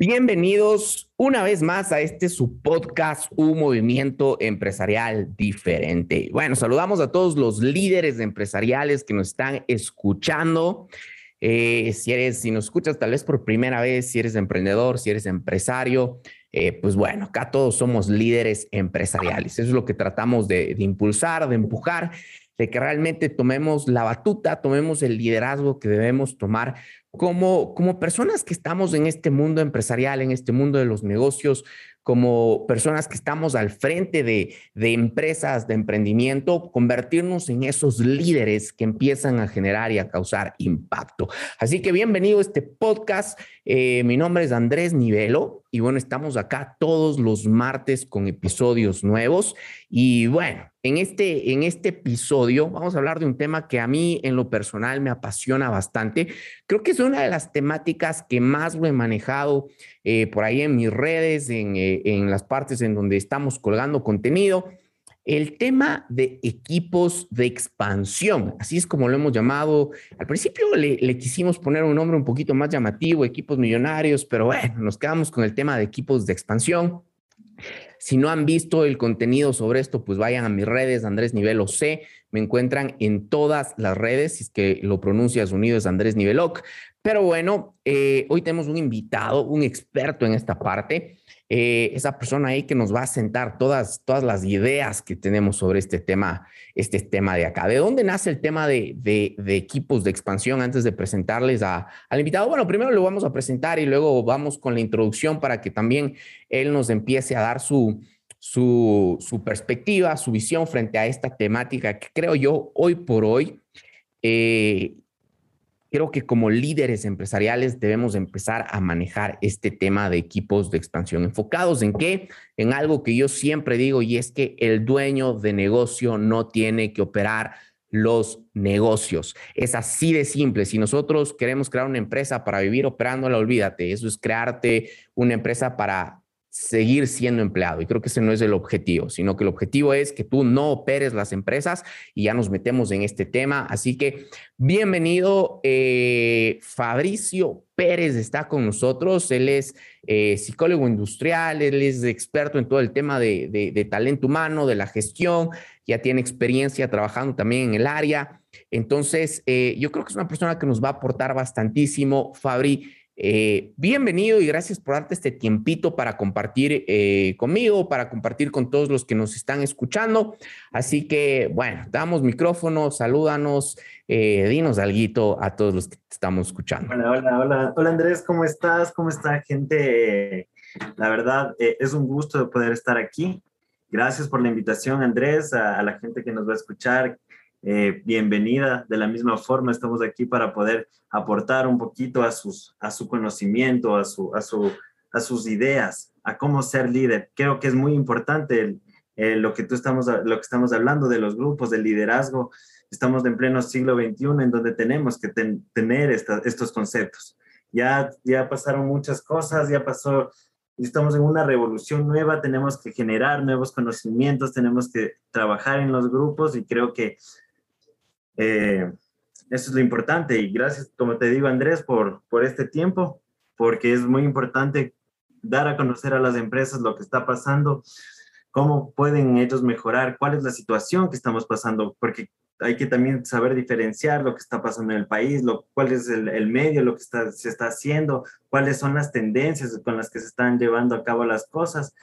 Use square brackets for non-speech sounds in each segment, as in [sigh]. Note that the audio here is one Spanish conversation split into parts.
Bienvenidos una vez más a este su podcast, Un Movimiento Empresarial Diferente. Bueno, saludamos a todos los líderes empresariales que nos están escuchando. Eh, si eres, si nos escuchas tal vez por primera vez, si eres emprendedor, si eres empresario, eh, pues bueno, acá todos somos líderes empresariales. Eso es lo que tratamos de, de impulsar, de empujar de que realmente tomemos la batuta, tomemos el liderazgo que debemos tomar como, como personas que estamos en este mundo empresarial, en este mundo de los negocios, como personas que estamos al frente de, de, empresas, de emprendimiento, convertirnos en esos líderes que empiezan a generar y a causar impacto. Así que bienvenido a este podcast. Eh, mi nombre es Andrés Nivelo y bueno, estamos acá todos los martes con episodios nuevos. Y bueno, en este, en este episodio vamos a hablar de un tema que a mí en lo personal me apasiona bastante. Creo que es una de las temáticas que más lo he manejado eh, por ahí en mis redes, en, eh, en las partes en donde estamos colgando contenido. El tema de equipos de expansión, así es como lo hemos llamado. Al principio le, le, quisimos poner un nombre un poquito más llamativo, equipos millonarios, pero bueno, nos quedamos con el tema de equipos de expansión. Si no han visto el contenido sobre esto, pues vayan a mis redes, Andrés Nivelo C. Me encuentran en todas las redes, si es que lo pronuncias unido es Andrés Niveloc. Pero bueno, eh, hoy tenemos un invitado, un experto en esta parte. Eh, esa persona ahí que nos va a sentar todas, todas las ideas que tenemos sobre este tema, este tema de acá. ¿De dónde nace el tema de, de, equipos de expansión antes de presentarles a, al invitado? Bueno, primero lo vamos a presentar y luego vamos con la introducción para que también él nos empiece a dar su, su, su perspectiva, su visión frente a esta temática que creo yo hoy por hoy eh, creo que como líderes empresariales debemos empezar a manejar este tema de equipos de expansión enfocados en qué? En algo que yo siempre digo y es que el dueño de negocio no tiene que operar los negocios. Es así de simple. Si nosotros queremos crear una empresa para vivir operándola, olvídate. Eso es crearte una empresa para seguir siendo empleado. Y creo que ese no es el objetivo, sino que el objetivo es que tú no operes las empresas y ya nos metemos en este tema. Así que bienvenido, eh, Fabricio Pérez está con nosotros. Él es eh, psicólogo industrial, él es experto en todo el tema de, talento humano, de la gestión, ya tiene experiencia trabajando también en el área. Entonces, eh, yo creo que es una persona que nos va a aportar bastantísimo. Fabri, eh, bienvenido y gracias por darte este tiempito para compartir eh, conmigo, para compartir con todos los que nos están escuchando. Así que, bueno, damos micrófono, salúdanos, eh, dinos algo a todos los que te estamos escuchando. Hola, hola, hola. Hola Andrés, ¿cómo estás? ¿Cómo está gente? La verdad, eh, es un gusto de poder estar aquí. Gracias por la invitación, Andrés, a, a la gente que nos va a escuchar. Eh, bienvenida. De la misma forma, estamos aquí para poder aportar un poquito a, sus, a su conocimiento, a, su, a, su, a sus ideas, a cómo ser líder. Creo que es muy importante lo, que tú estamos, lo que estamos hablando de los grupos, del liderazgo. Estamos en pleno siglo XXI en donde tenemos que ten, tener estos conceptos. Ya, ya pasaron muchas cosas, ya pasó estamos en una revolución nueva, tenemos que generar nuevos conocimientos, tenemos que trabajar en los grupos y creo que eh, eso es lo importante y gracias, como te digo, Andrés, por, por este tiempo, porque es muy importante dar a conocer a las empresas lo que está pasando, cómo pueden ellos mejorar, cuál es la situación que estamos pasando, porque hay que también saber diferenciar lo que está pasando en el país, lo, cuál es el, el medio, lo que está, se está haciendo, cuáles son las tendencias con las que se están llevando a cabo las cosas.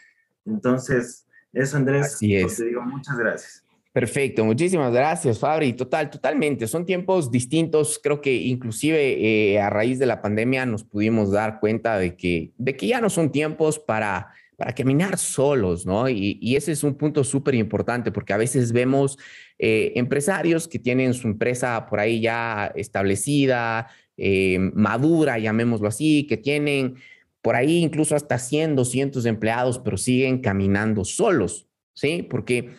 Entonces, eso, Andrés, Así es. te digo muchas gracias. Perfecto, muchísimas gracias, Fabri. Total, totalmente. Son tiempos distintos. Creo que inclusive eh, a raíz de la pandemia nos pudimos dar cuenta de que, de que ya no son tiempos para, para caminar solos, ¿no? Y, ese es un punto súper importante porque a veces vemos eh, empresarios que tienen su empresa por ahí ya establecida, eh, madura, llamémoslo así, que tienen por ahí incluso hasta 100, 200 empleados, pero siguen caminando solos, ¿sí? Porque...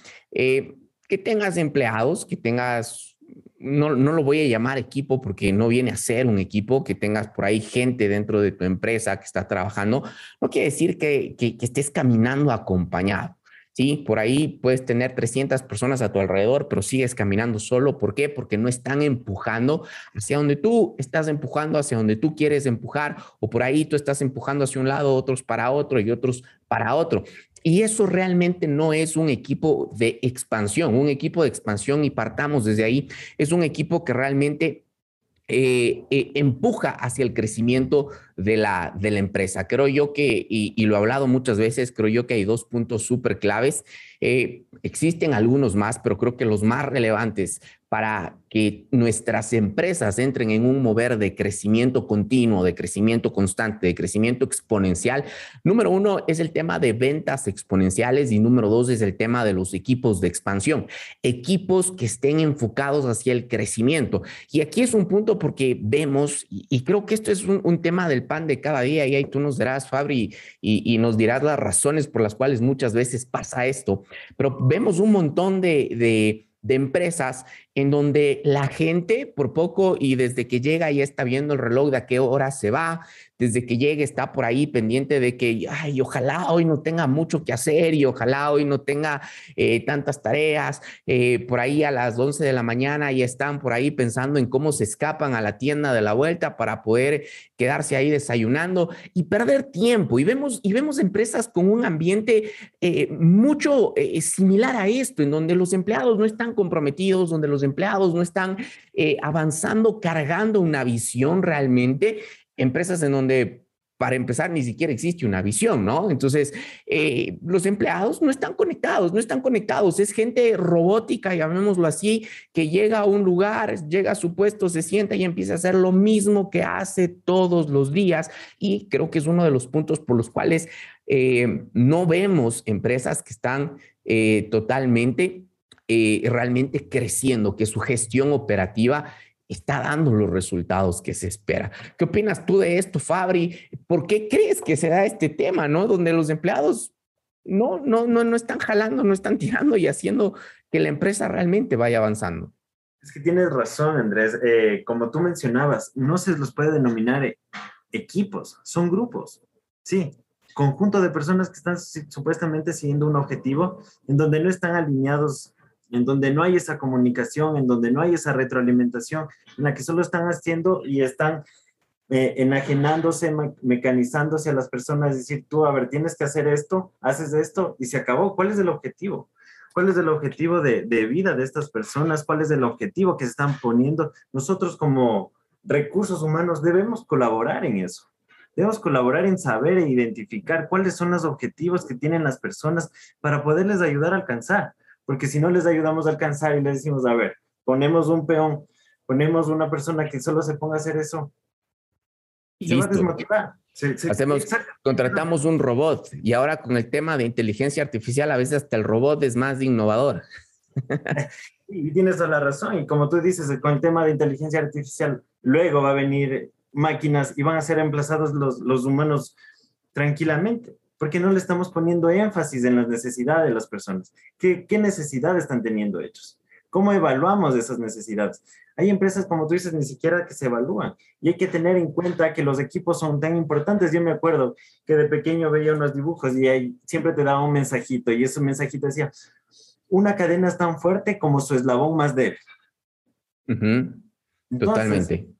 que tengas empleados, que tengas, no, no lo voy a llamar equipo porque no viene a ser un equipo, que tengas por ahí gente dentro de tu empresa que está trabajando, no quiere decir que, que, que estés caminando acompañado. Sí, por ahí puedes tener 300 personas a tu alrededor, pero sigues caminando solo. ¿Por qué? Porque no están empujando hacia donde tú estás empujando, hacia donde tú quieres empujar, o por ahí tú estás empujando hacia un lado, otros para otro y otros para otro. Y eso realmente no es un equipo de expansión, un equipo de expansión y partamos desde ahí. Es un equipo que realmente eh, eh, empuja hacia el crecimiento de la, de la empresa. Creo yo que, y, lo he hablado muchas veces, creo yo que hay dos puntos súper claves. Eh, existen algunos más, pero creo que los más relevantes para que nuestras empresas entren en un mover de crecimiento continuo, de crecimiento constante, de crecimiento exponencial. Número uno es el tema de ventas exponenciales y número dos es el tema de los equipos de expansión, equipos que estén enfocados hacia el crecimiento. Y aquí es un punto porque vemos, y, creo que esto es un, tema del pan de cada día, y ahí tú nos dirás, Fabri, y, nos dirás las razones por las cuales muchas veces pasa esto, pero vemos un montón de, de de empresas en donde la gente por poco y desde que llega ya está viendo el reloj de a qué hora se va, desde que llegue está por ahí pendiente de que, ay, ojalá hoy no tenga mucho que hacer y ojalá hoy no tenga eh, tantas tareas. Eh, por ahí a las 11 de la mañana ya están por ahí pensando en cómo se escapan a la tienda de la vuelta para poder quedarse ahí desayunando y perder tiempo. Y vemos, y vemos empresas con un ambiente eh, mucho similar a esto, en donde los empleados no están comprometidos, donde los empleados no están avanzando, cargando una visión realmente empresas en donde para empezar, ni siquiera existe una visión, ¿no? Entonces, eh, los empleados no están conectados, no están conectados. Es gente robótica, llamémoslo así, que llega a un lugar, llega a su puesto, se sienta y empieza a hacer lo mismo que hace todos los días. Y creo que es uno de los puntos por los cuales eh, no vemos empresas que están eh, totalmente, realmente creciendo, que su gestión operativa está dando los resultados que se espera. ¿Qué opinas tú de esto, Fabri? ¿Por qué crees que se da este tema, no? Donde los empleados no, no, no, no están jalando, no están tirando y haciendo que la empresa realmente vaya avanzando. Es que tienes razón, Andrés. Eh, como tú mencionabas, no se los puede denominar eh, equipos, son grupos. Sí, conjunto de personas que están supuestamente siguiendo un objetivo en donde no están alineados en donde no hay esa comunicación, en donde no hay esa retroalimentación, en la que solo están haciendo y están eh, enajenándose, mecanizándose a las personas, decir, tú, a ver, tienes que hacer esto, haces esto y se acabó. ¿Cuál es el objetivo? ¿Cuál es el objetivo de, de vida de estas personas? ¿Cuál es el objetivo que se están poniendo? Nosotros como recursos humanos debemos colaborar en eso. Debemos colaborar en saber e identificar cuáles son los objetivos que tienen las personas para poderles ayudar a alcanzar porque si no les ayudamos a alcanzar y les decimos, a ver, ponemos un peón, ponemos una persona que solo se ponga a hacer eso, se va a desmotivar. Hacemos, contratamos un robot y ahora con el tema de inteligencia artificial a veces hasta el robot es más innovador. [laughs] y tienes toda la razón. Y como tú dices, con el tema de inteligencia artificial, luego va a venir máquinas y van a ser emplazados los, los humanos tranquilamente porque no le estamos poniendo énfasis en las necesidades de las personas. ¿Qué, qué necesidades están teniendo ellos? ¿Cómo evaluamos esas necesidades? Hay empresas, como tú dices, ni siquiera que se evalúan. Y hay que tener en cuenta que los equipos son tan importantes. Yo me acuerdo que de pequeño veía unos dibujos y ahí siempre te daba un mensajito y ese mensajito decía, una cadena es tan fuerte como su eslabón más débil. Totalmente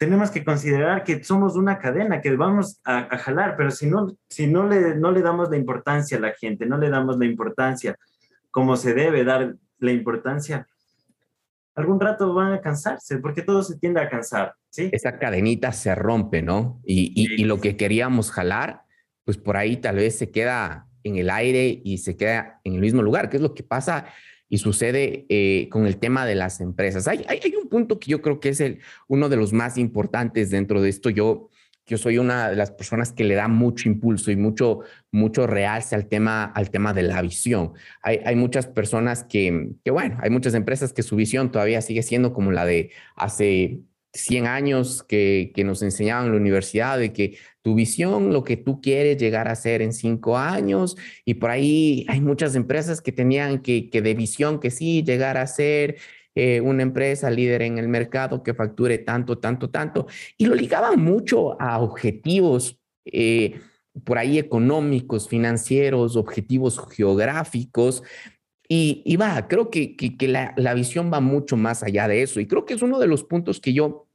tenemos que considerar que somos una cadena, que vamos a, jalar, pero si no, si no le, no le damos la importancia a la gente, no le damos la importancia como se debe dar la importancia, algún rato van a cansarse, porque todo se tiende a cansar, ¿sí? Esa cadenita se rompe, ¿no? Y, y, y lo que queríamos jalar, pues por ahí tal vez se queda en el aire y se queda en el mismo lugar, que es lo que pasa y sucede eh, con el tema de las empresas. Hay, un punto que yo creo que es uno de los más importantes dentro de esto. Yo, yo soy una de las personas que le da mucho impulso y mucho, mucho realce al tema, al tema de la visión. Hay, hay muchas personas que, que, bueno, hay muchas empresas que su visión todavía sigue siendo como la de hace 100 años que, que, nos enseñaban en la universidad de que tu visión, lo que tú quieres llegar a ser en cinco años, y por ahí hay muchas empresas que tenían que, que de visión que sí, llegar a ser eh, una empresa líder en el mercado que facture tanto, tanto, tanto, y lo ligaban mucho a objetivos. Eh, por ahí económicos, financieros, objetivos geográficos. Y, va, creo que, que, la, la visión va mucho más allá de eso. Y creo que es uno de los puntos que yo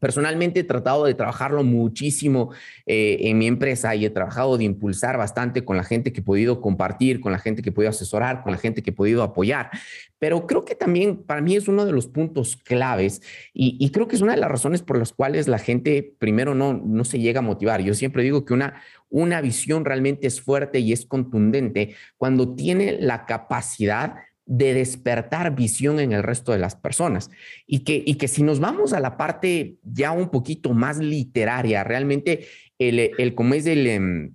Personalmente he tratado de trabajarlo muchísimo eh, en mi empresa y he trabajado de impulsar bastante con la gente que he podido compartir, con la gente que he podido asesorar, con la gente que he podido apoyar. Pero creo que también para mí es uno de los puntos claves y, creo que es una de las razones por las cuales la gente primero no, no se llega a motivar. Yo siempre digo que una, una visión realmente es fuerte y es contundente cuando tiene la capacidad de despertar visión en el resto de las personas. Y que, y que si nos vamos a la parte ya un poquito más literaria, realmente el, el como es el, em,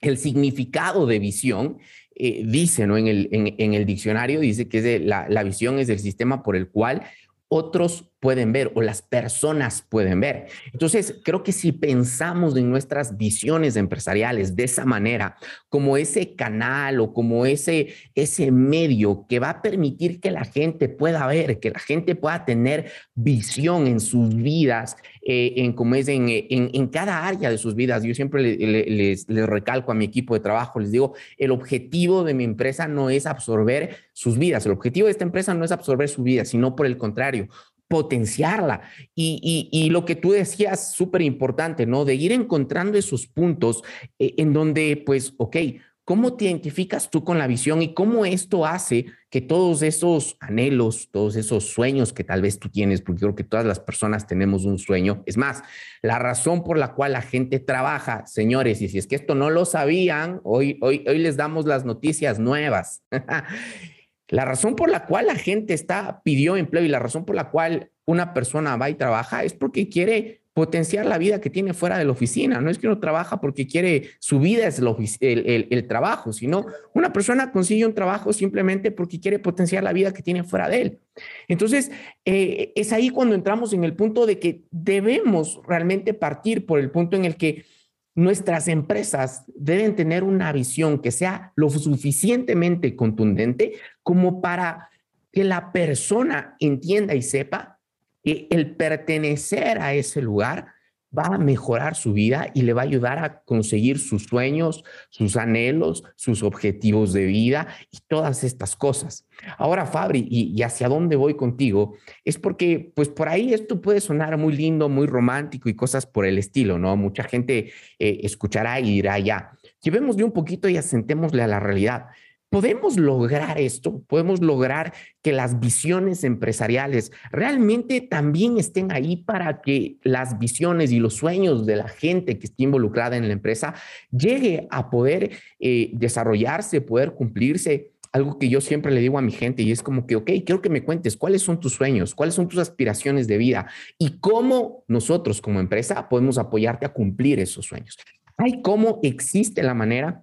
el significado de visión, eh, dice ¿no? en, el, en, el diccionario, dice que la, la visión es el sistema por el cual otros pueden ver o las personas pueden ver. Entonces, creo que si pensamos en nuestras visiones empresariales de esa manera, como ese canal o como ese, ese medio que va a permitir que la gente pueda ver, que la gente pueda tener visión en sus vidas, eh, en como es en, en, cada área de sus vidas. Yo siempre les, les recalco a mi equipo de trabajo, les digo, el objetivo de mi empresa no es absorber sus vidas, el objetivo de esta empresa no es absorber su vida, sino por el contrario, potenciarla. Y, lo que tú decías, súper importante, ¿no? De ir encontrando esos puntos eh, en donde, pues, ok, ¿cómo te identificas tú con la visión y cómo esto hace que todos esos anhelos, todos esos sueños que tal vez tú tienes, porque creo que todas las personas tenemos un sueño, es más, la razón por la cual la gente trabaja, señores, y si es que esto no lo sabían, hoy, hoy, hoy les damos las noticias nuevas. [laughs] La razón por la cual la gente está pidió empleo y la razón por la cual una persona va y trabaja es porque quiere potenciar la vida que tiene fuera de la oficina. No es que uno trabaja porque quiere, su vida es el, trabajo, sino una persona consigue un trabajo simplemente porque quiere potenciar la vida que tiene fuera de él. Entonces, eh, es ahí cuando entramos en el punto de que debemos realmente partir por el punto en el que nuestras empresas deben tener una visión que sea lo suficientemente contundente como para que la persona entienda y sepa que el pertenecer a ese lugar va a mejorar su vida y le va a ayudar a conseguir sus sueños, sus anhelos, sus objetivos de vida y todas estas cosas. Ahora, Fabri, y, hacia dónde voy contigo, es porque, pues por ahí esto puede sonar muy lindo, muy romántico y cosas por el estilo, ¿no? Mucha gente eh, escuchará y dirá, ya, llevémosle un poquito y asentémosle a la realidad. ¿Podemos lograr esto? ¿Podemos lograr que las visiones empresariales realmente también estén ahí para que las visiones y los sueños de la gente que esté involucrada en la empresa llegue a poder eh, desarrollarse, poder cumplirse? Algo que yo siempre le digo a mi gente y es como que, ok, quiero que me cuentes cuáles son tus sueños, cuáles son tus aspiraciones de vida y cómo nosotros como empresa podemos apoyarte a cumplir esos sueños. Hay cómo existe la manera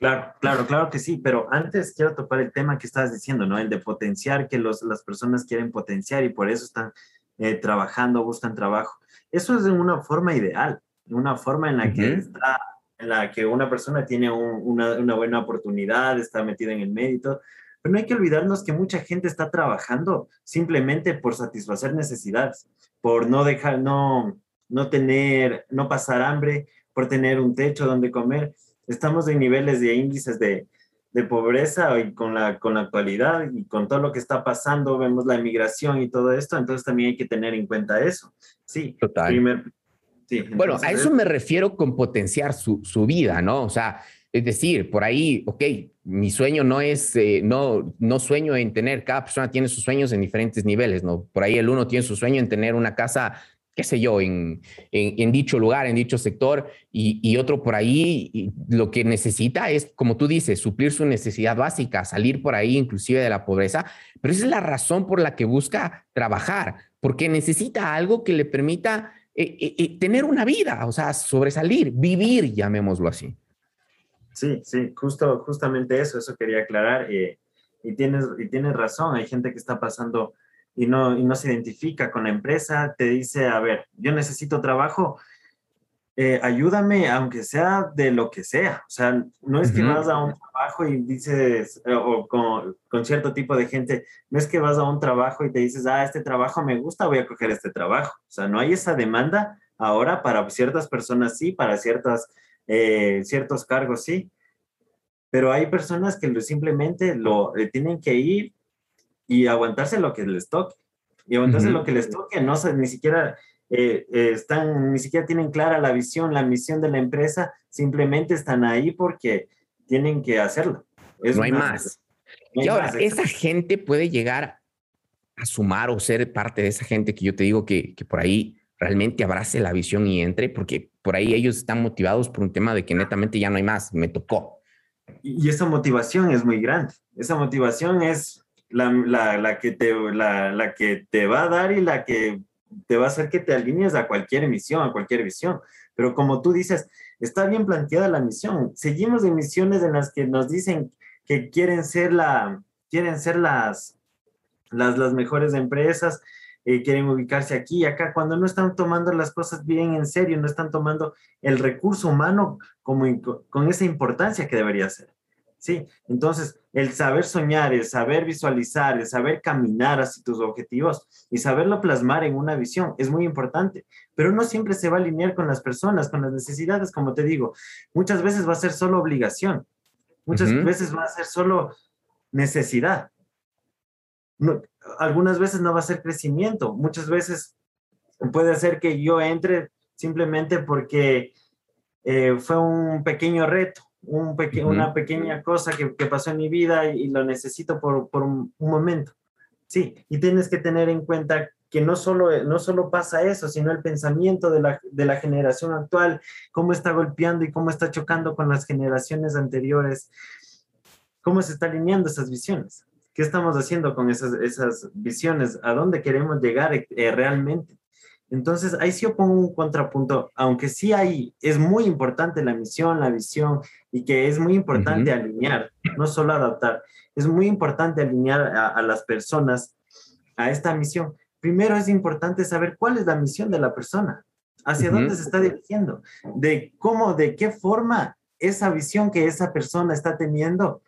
Claro, claro, claro que sí, pero antes quiero topar el tema que estabas diciendo, ¿no? El de potenciar, que los, las personas quieren potenciar y por eso están eh, trabajando, buscan trabajo. Eso es de una forma ideal, una forma en la que está, en la que una persona tiene una, una, buena oportunidad, está metida en el mérito, pero no hay que olvidarnos que mucha gente está trabajando simplemente por satisfacer necesidades, por no dejar, no, no tener, no pasar hambre, por tener un techo donde comer estamos en niveles de índices de, de pobreza y con la, con la actualidad y con todo lo que está pasando, vemos la emigración y todo esto, entonces también hay que tener en cuenta eso. Sí, total. sí, bueno, a eso me refiero con potenciar su, su, vida, ¿no? O sea, es decir, por ahí, ok, mi sueño no es, eh, no, no sueño en tener, cada persona tiene sus sueños en diferentes niveles, ¿no? Por ahí el uno tiene su sueño en tener una casa qué sé yo, en, en, dicho lugar, en dicho sector, y, otro por ahí, lo que necesita es, como tú dices, suplir su necesidad básica, salir por ahí inclusive de la pobreza, pero esa es la razón por la que busca trabajar, porque necesita algo que le permita eh, eh, eh, tener una vida, o sea, sobresalir, vivir, llamémoslo así. Sí, sí, justo, justamente eso, eso quería aclarar. y, tienes, y tienes razón, hay gente que está pasando y no, y no se identifica con la empresa, te dice, a ver, yo necesito trabajo, eh, ayúdame, aunque sea de lo que sea. O sea, no es que vas a un trabajo y dices, eh, o con, con, cierto tipo de gente, no es que vas a un trabajo y te dices, ah, este trabajo me gusta, voy a coger este trabajo. O sea, no hay esa demanda ahora para ciertas personas sí, para ciertas eh, ciertos cargos, sí, pero hay personas que simplemente lo eh, tienen que ir y aguantarse lo que les toque. Y aguantarse lo que les toque, no ni siquiera eh, están, ni siquiera tienen clara la visión, la misión de la empresa, simplemente están ahí porque tienen que hacerlo. no hay más. y ahora, esa gente puede llegar a sumar o ser parte de esa gente que yo te digo que, que por ahí realmente abrace la visión y entre, porque por ahí ellos están motivados por un tema de que netamente ya no hay más, me tocó. Y esa motivación es muy grande. Esa motivación es la, la, la que, te, la, la, que te va a dar y la que te va a hacer que te alinees a cualquier misión, a cualquier visión. Pero como tú dices, está bien planteada la misión. Seguimos en misiones en las que nos dicen que quieren ser, la, quieren ser las, las, las mejores empresas, eh, quieren ubicarse aquí y acá, cuando no están tomando las cosas bien en serio, no están tomando el recurso humano como con esa importancia que debería ser. ¿Sí? Entonces, el saber soñar, el saber visualizar, el saber caminar hacia tus objetivos y saberlo plasmar en una visión es muy importante, pero no siempre se va a alinear con las personas, con las necesidades, como te digo. Muchas veces va a ser solo obligación, muchas veces va a ser solo necesidad algunas veces no va a ser crecimiento, muchas veces puede ser que yo entre simplemente porque eh, fue un pequeño reto, un una pequeña cosa que, pasó en mi vida y, lo necesito por, un, momento. Sí, y tienes que tener en cuenta que no solo, no solo pasa eso, sino el pensamiento de la, de la generación actual, cómo está golpeando y cómo está chocando con las generaciones anteriores, cómo se está alineando esas visiones. ¿Qué estamos haciendo con esas, esas visiones? ¿A dónde queremos llegar eh, realmente? Entonces, ahí sí yo pongo un contrapunto, aunque sí hay, es muy importante la misión, la visión, y que es muy importante alinear, no solo adaptar, es muy importante alinear a, las personas a esta misión. Primero es importante saber cuál es la misión de la persona, hacia dónde se está dirigiendo, de cómo, de qué forma esa visión que esa persona está teniendo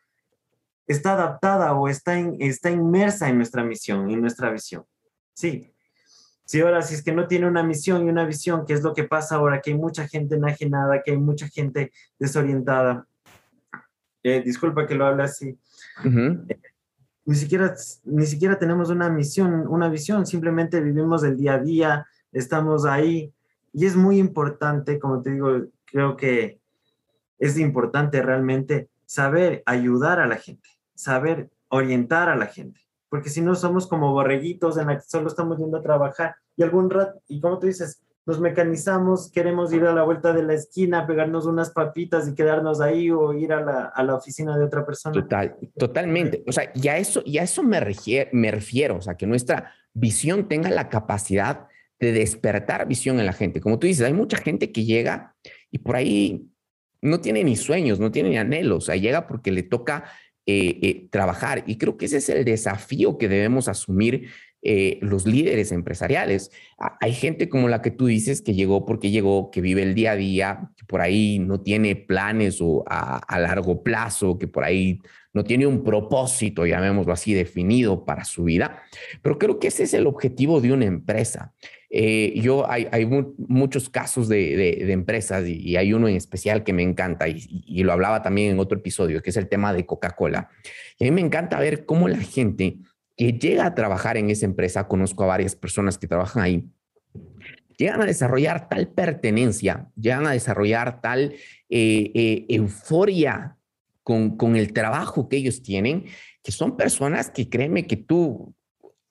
está adaptada o está, está inmersa en nuestra misión, en nuestra visión. Sí. Si ahora, si es que no tiene una misión y una visión, ¿qué es lo que pasa ahora? Que hay mucha gente enajenada, que hay mucha gente desorientada. Eh, disculpa que lo hable así. Eh, ni, siquiera, ni siquiera tenemos una misión, una visión, simplemente vivimos el día a día, estamos ahí. Y es muy importante, como te digo, creo que es importante realmente saber ayudar a la gente saber orientar a la gente, porque si no somos como borreguitos en la que solo estamos yendo a trabajar y algún rato, y como tú dices, nos mecanizamos, queremos ir a la vuelta de la esquina, pegarnos unas papitas y quedarnos ahí o ir a la, a la oficina de otra persona. Total, totalmente. O sea, ya eso, ya eso me, me refiero, o sea, que nuestra visión tenga la capacidad de despertar visión en la gente. Como tú dices, hay mucha gente que llega y por ahí no tiene ni sueños, no tiene ni anhelos, o sea, llega porque le toca eh, eh, trabajar. Y creo que ese es el desafío que debemos asumir eh, los líderes empresariales. Hay gente como la que tú dices que llegó porque llegó, que vive el día a día, que por ahí no tiene planes o a, largo plazo, que por ahí no tiene un propósito, llamémoslo así, definido para su vida. Pero creo que ese es el objetivo de una empresa. Eh, yo hay, hay muchos casos de, de, empresas y, hay uno en especial que me encanta y, y, lo hablaba también en otro episodio, que es el tema de Coca-Cola. Y a mí me encanta ver cómo la gente que llega a trabajar en esa empresa, conozco a varias personas que trabajan ahí, llegan a desarrollar tal pertenencia, llegan a desarrollar tal eh, eh, euforia con, con el trabajo que ellos tienen, que son personas que créeme que tú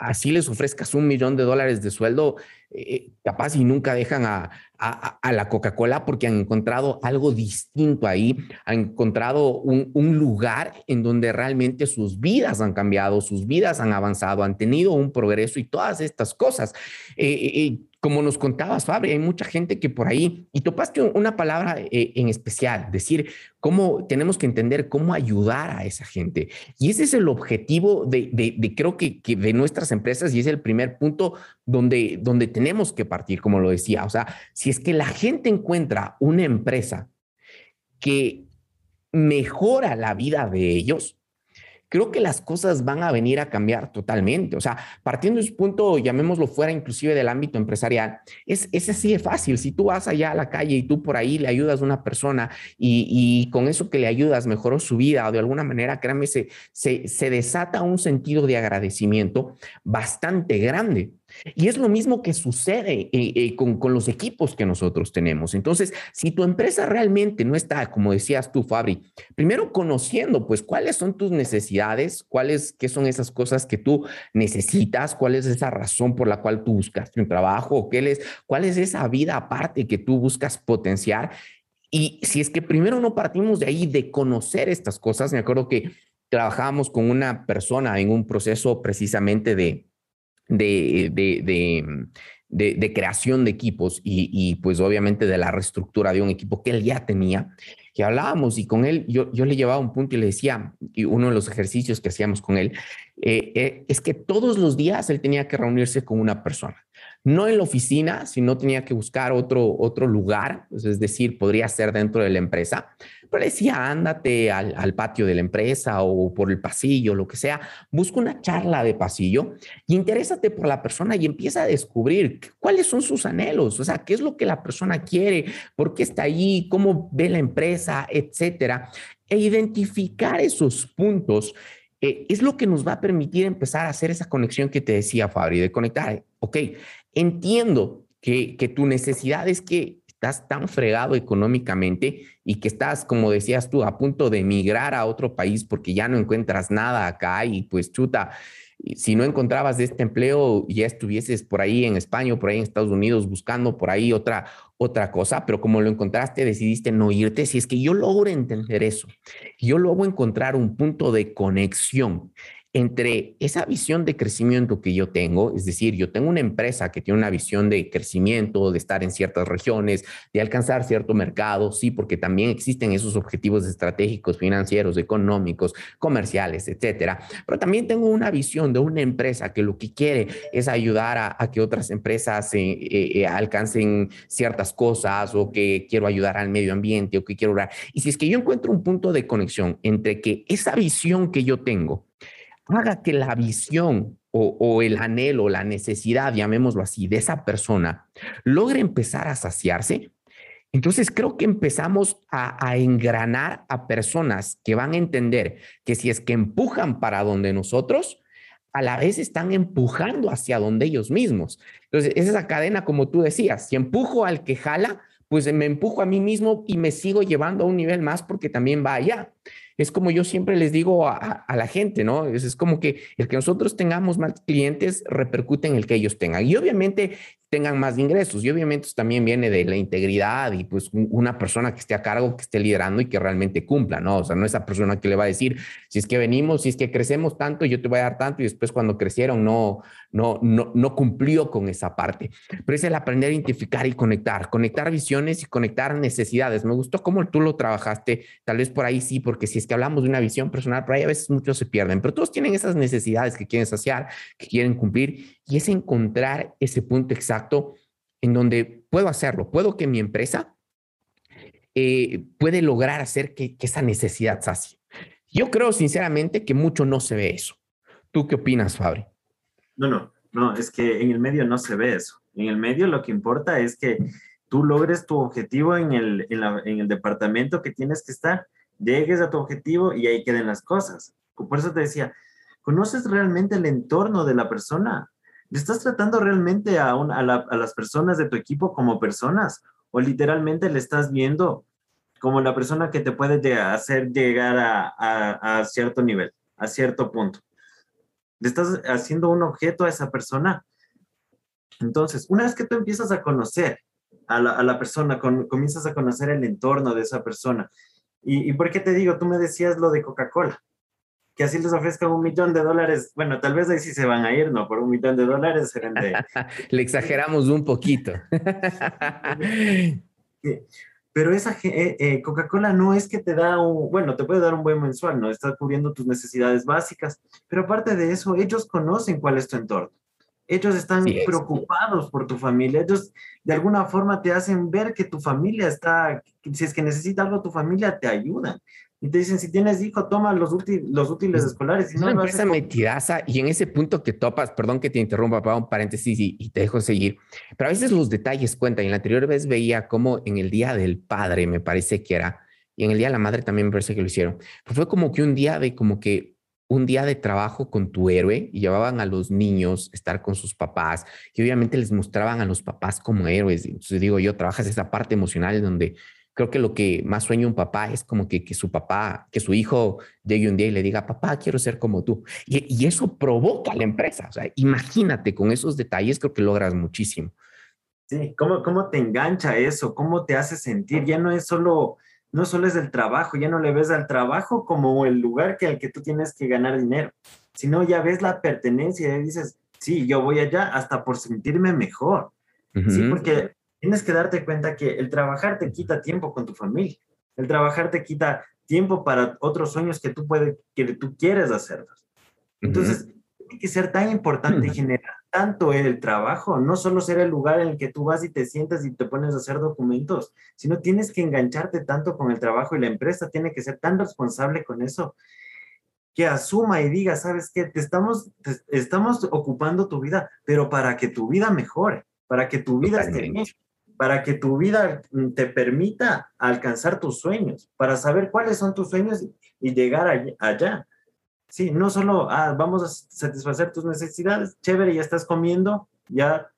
así les ofrezcas un millón de dólares de sueldo, eh, capaz y nunca dejan a, a, la Coca-Cola porque han encontrado algo distinto ahí, han encontrado un, lugar en donde realmente sus vidas han cambiado, sus vidas han avanzado, han tenido un progreso y todas estas cosas. Eh, eh, como nos contabas, Fabri, hay mucha gente que por ahí, y topaste una palabra eh, en especial, decir cómo tenemos que entender cómo ayudar a esa gente. Y ese es el objetivo de, creo que, que, de nuestras empresas y es el primer punto donde, donde tenemos que partir, como lo decía. O sea, si es que la gente encuentra una empresa que mejora la vida de ellos, creo que las cosas van a venir a cambiar totalmente. O sea, partiendo de ese punto, llamémoslo fuera inclusive del ámbito empresarial, es, es así de fácil. Si tú vas allá a la calle y tú por ahí le ayudas a una persona y, y con eso que le ayudas mejoró su vida o de alguna manera, créanme, se, se, se desata un sentido de agradecimiento bastante grande. Y es lo mismo que sucede eh, eh, con, los equipos que nosotros tenemos. Entonces, si tu empresa realmente no está, como decías tú, Fabri, primero conociendo, pues, cuáles son tus necesidades, cuáles, qué son esas cosas que tú necesitas, cuál es esa razón por la cual tú buscas un trabajo, qué es, cuál es esa vida aparte que tú buscas potenciar. Y si es que primero no partimos de ahí, de conocer estas cosas, me acuerdo que trabajábamos con una persona en un proceso precisamente de, de, de, creación de equipos y, pues obviamente de la reestructura de un equipo que él ya tenía, que hablábamos y con él yo, yo le llevaba un punto y le decía, y uno de los ejercicios que hacíamos con él, eh, eh, es que todos los días él tenía que reunirse con una persona. No en la oficina, sino tenía que buscar otro, otro lugar, pues, es decir, podría ser dentro de la empresa, pero decía, ándate al, patio de la empresa o por el pasillo, lo que sea, busca una charla de pasillo y interésate por la persona y empieza a descubrir cuáles son sus anhelos, o sea, qué es lo que la persona quiere, por qué está ahí, cómo ve la empresa, etcétera, e identificar esos puntos eh, es lo que nos va a permitir empezar a hacer esa conexión que te decía Fabri, de conectar, ok, entiendo que, que tu necesidad es que estás tan fregado económicamente y que estás, como decías tú, a punto de emigrar a otro país porque ya no encuentras nada acá y pues chuta, si no encontrabas este empleo, ya estuvieses por ahí en España o por ahí en Estados Unidos buscando por ahí otra, otra cosa, pero como lo encontraste, decidiste no irte. Si es que yo logro entender eso, yo logro encontrar un punto de conexión entre esa visión de crecimiento que yo tengo, es decir, yo tengo una empresa que tiene una visión de crecimiento, de estar en ciertas regiones, de alcanzar cierto mercado, sí, porque también existen esos objetivos estratégicos, financieros, económicos, comerciales, etcétera. Pero también tengo una visión de una empresa que lo que quiere es ayudar a, que otras empresas eh, eh, eh, alcancen ciertas cosas o que quiero ayudar al medio ambiente o que quiero orar. Y si es que yo encuentro un punto de conexión entre que esa visión que yo tengo, haga que la visión o, el anhelo, la necesidad, llamémoslo así, de esa persona logre empezar a saciarse, entonces creo que empezamos a, a, engranar a personas que van a entender que si es que empujan para donde nosotros, a la vez están empujando hacia donde ellos mismos. Entonces, es esa cadena, como tú decías, si empujo al que jala, pues me empujo a mí mismo y me sigo llevando a un nivel más porque también va allá es como yo siempre les digo a, la gente, ¿no? Es, es, como que el que nosotros tengamos más clientes repercute en el que ellos tengan. Y obviamente tengan más ingresos. Y obviamente eso también viene de la integridad y pues una persona que esté a cargo, que esté liderando y que realmente cumpla, ¿no? O sea, no esa persona que le va a decir, si es que venimos, si es que crecemos tanto, yo te voy a dar tanto y después cuando crecieron no, no, no, no cumplió con esa parte. Pero es el aprender a identificar y conectar, conectar visiones y conectar necesidades. Me gustó cómo tú lo trabajaste, tal vez por ahí sí, porque si es que hablamos de una visión personal, por ahí a veces muchos se pierden, pero todos tienen esas necesidades que quieren saciar, que quieren cumplir y es encontrar ese punto exacto en donde puedo hacerlo, puedo que mi empresa eh, puede lograr hacer que, esa necesidad sacie. Yo creo sinceramente que mucho no se ve eso. ¿Tú qué opinas, Fabri? No, no, no, es que en el medio no se ve eso. En el medio lo que importa es que tú logres tu objetivo en el, en el departamento que tienes que estar, llegues a tu objetivo y ahí queden las cosas. Por eso te decía, ¿conoces realmente el entorno de la persona? ¿Le estás tratando realmente a, a, las personas de tu equipo como personas? ¿O literalmente le estás viendo como la persona que te puede hacer llegar a cierto nivel, a cierto punto? ¿Le estás haciendo un objeto a esa persona? Entonces, una vez que tú empiezas a conocer a la, a la persona, con, comienzas a conocer el entorno de esa persona. ¿Y, ¿Y por qué te digo? Tú me decías lo de Coca-Cola que así les ofrezcan un millón de dólares. Bueno, tal vez ahí sí se van a ir, ¿no? Por un millón de dólares serán de... [laughs] Le exageramos un poquito. [laughs] Pero esa eh, eh, Coca-Cola no es que te da un, bueno, te puede dar un buen mensual, ¿no? Está cubriendo tus necesidades básicas, pero aparte de eso, ellos conocen cuál es tu entorno. Ellos están preocupados por tu familia. Ellos de alguna forma te hacen ver que tu familia está, si es que necesita algo, tu familia te ayuda y te dicen, si tienes hijo, toma los, los útiles escolares. Y no, una empresa metidaza y en ese punto que topas, perdón que te interrumpa, para un paréntesis y, y, te dejo seguir, pero a veces los detalles cuentan. Y la anterior vez veía cómo en el Día del Padre, me parece que era, y en el Día de la Madre también me parece que lo hicieron, pero fue como que un día de como que un día de trabajo con tu héroe y llevaban a los niños a estar con sus papás y obviamente les mostraban a los papás como héroes. Entonces digo yo, trabajas esa parte emocional donde creo que lo que más sueña un papá es como que, que su papá, que su hijo llegue un día y le diga, papá, quiero ser como tú. Y, y eso provoca a la empresa. O sea, imagínate con esos detalles, creo que logras muchísimo. Sí, ¿cómo, cómo te engancha eso? ¿Cómo te hace sentir? Ya no es solo no solo es el trabajo, ya no le ves al trabajo como el lugar que al que tú tienes que ganar dinero, sino ya ves la pertenencia y dices, sí, yo voy allá hasta por sentirme mejor. Sí, porque tienes que darte cuenta que el trabajar te quita tiempo con tu familia. El trabajar te quita tiempo para otros sueños que tú puedes, que tú quieres hacer. Entonces, tiene que ser tan importante generar tanto el trabajo, no solo ser el lugar en el que tú vas y te sientas y te pones a hacer documentos, sino tienes que engancharte tanto con el trabajo y la empresa tiene que ser tan responsable con eso que asuma y diga, sabes qué, te estamos, estamos ocupando tu vida, pero para que tu vida mejore, para que tu vida esté bien, para que tu vida te permita alcanzar tus sueños, para saber cuáles son tus sueños y llegar allá. Sí, no solo ah, vamos a satisfacer tus necesidades, chévere, ya estás comiendo, ya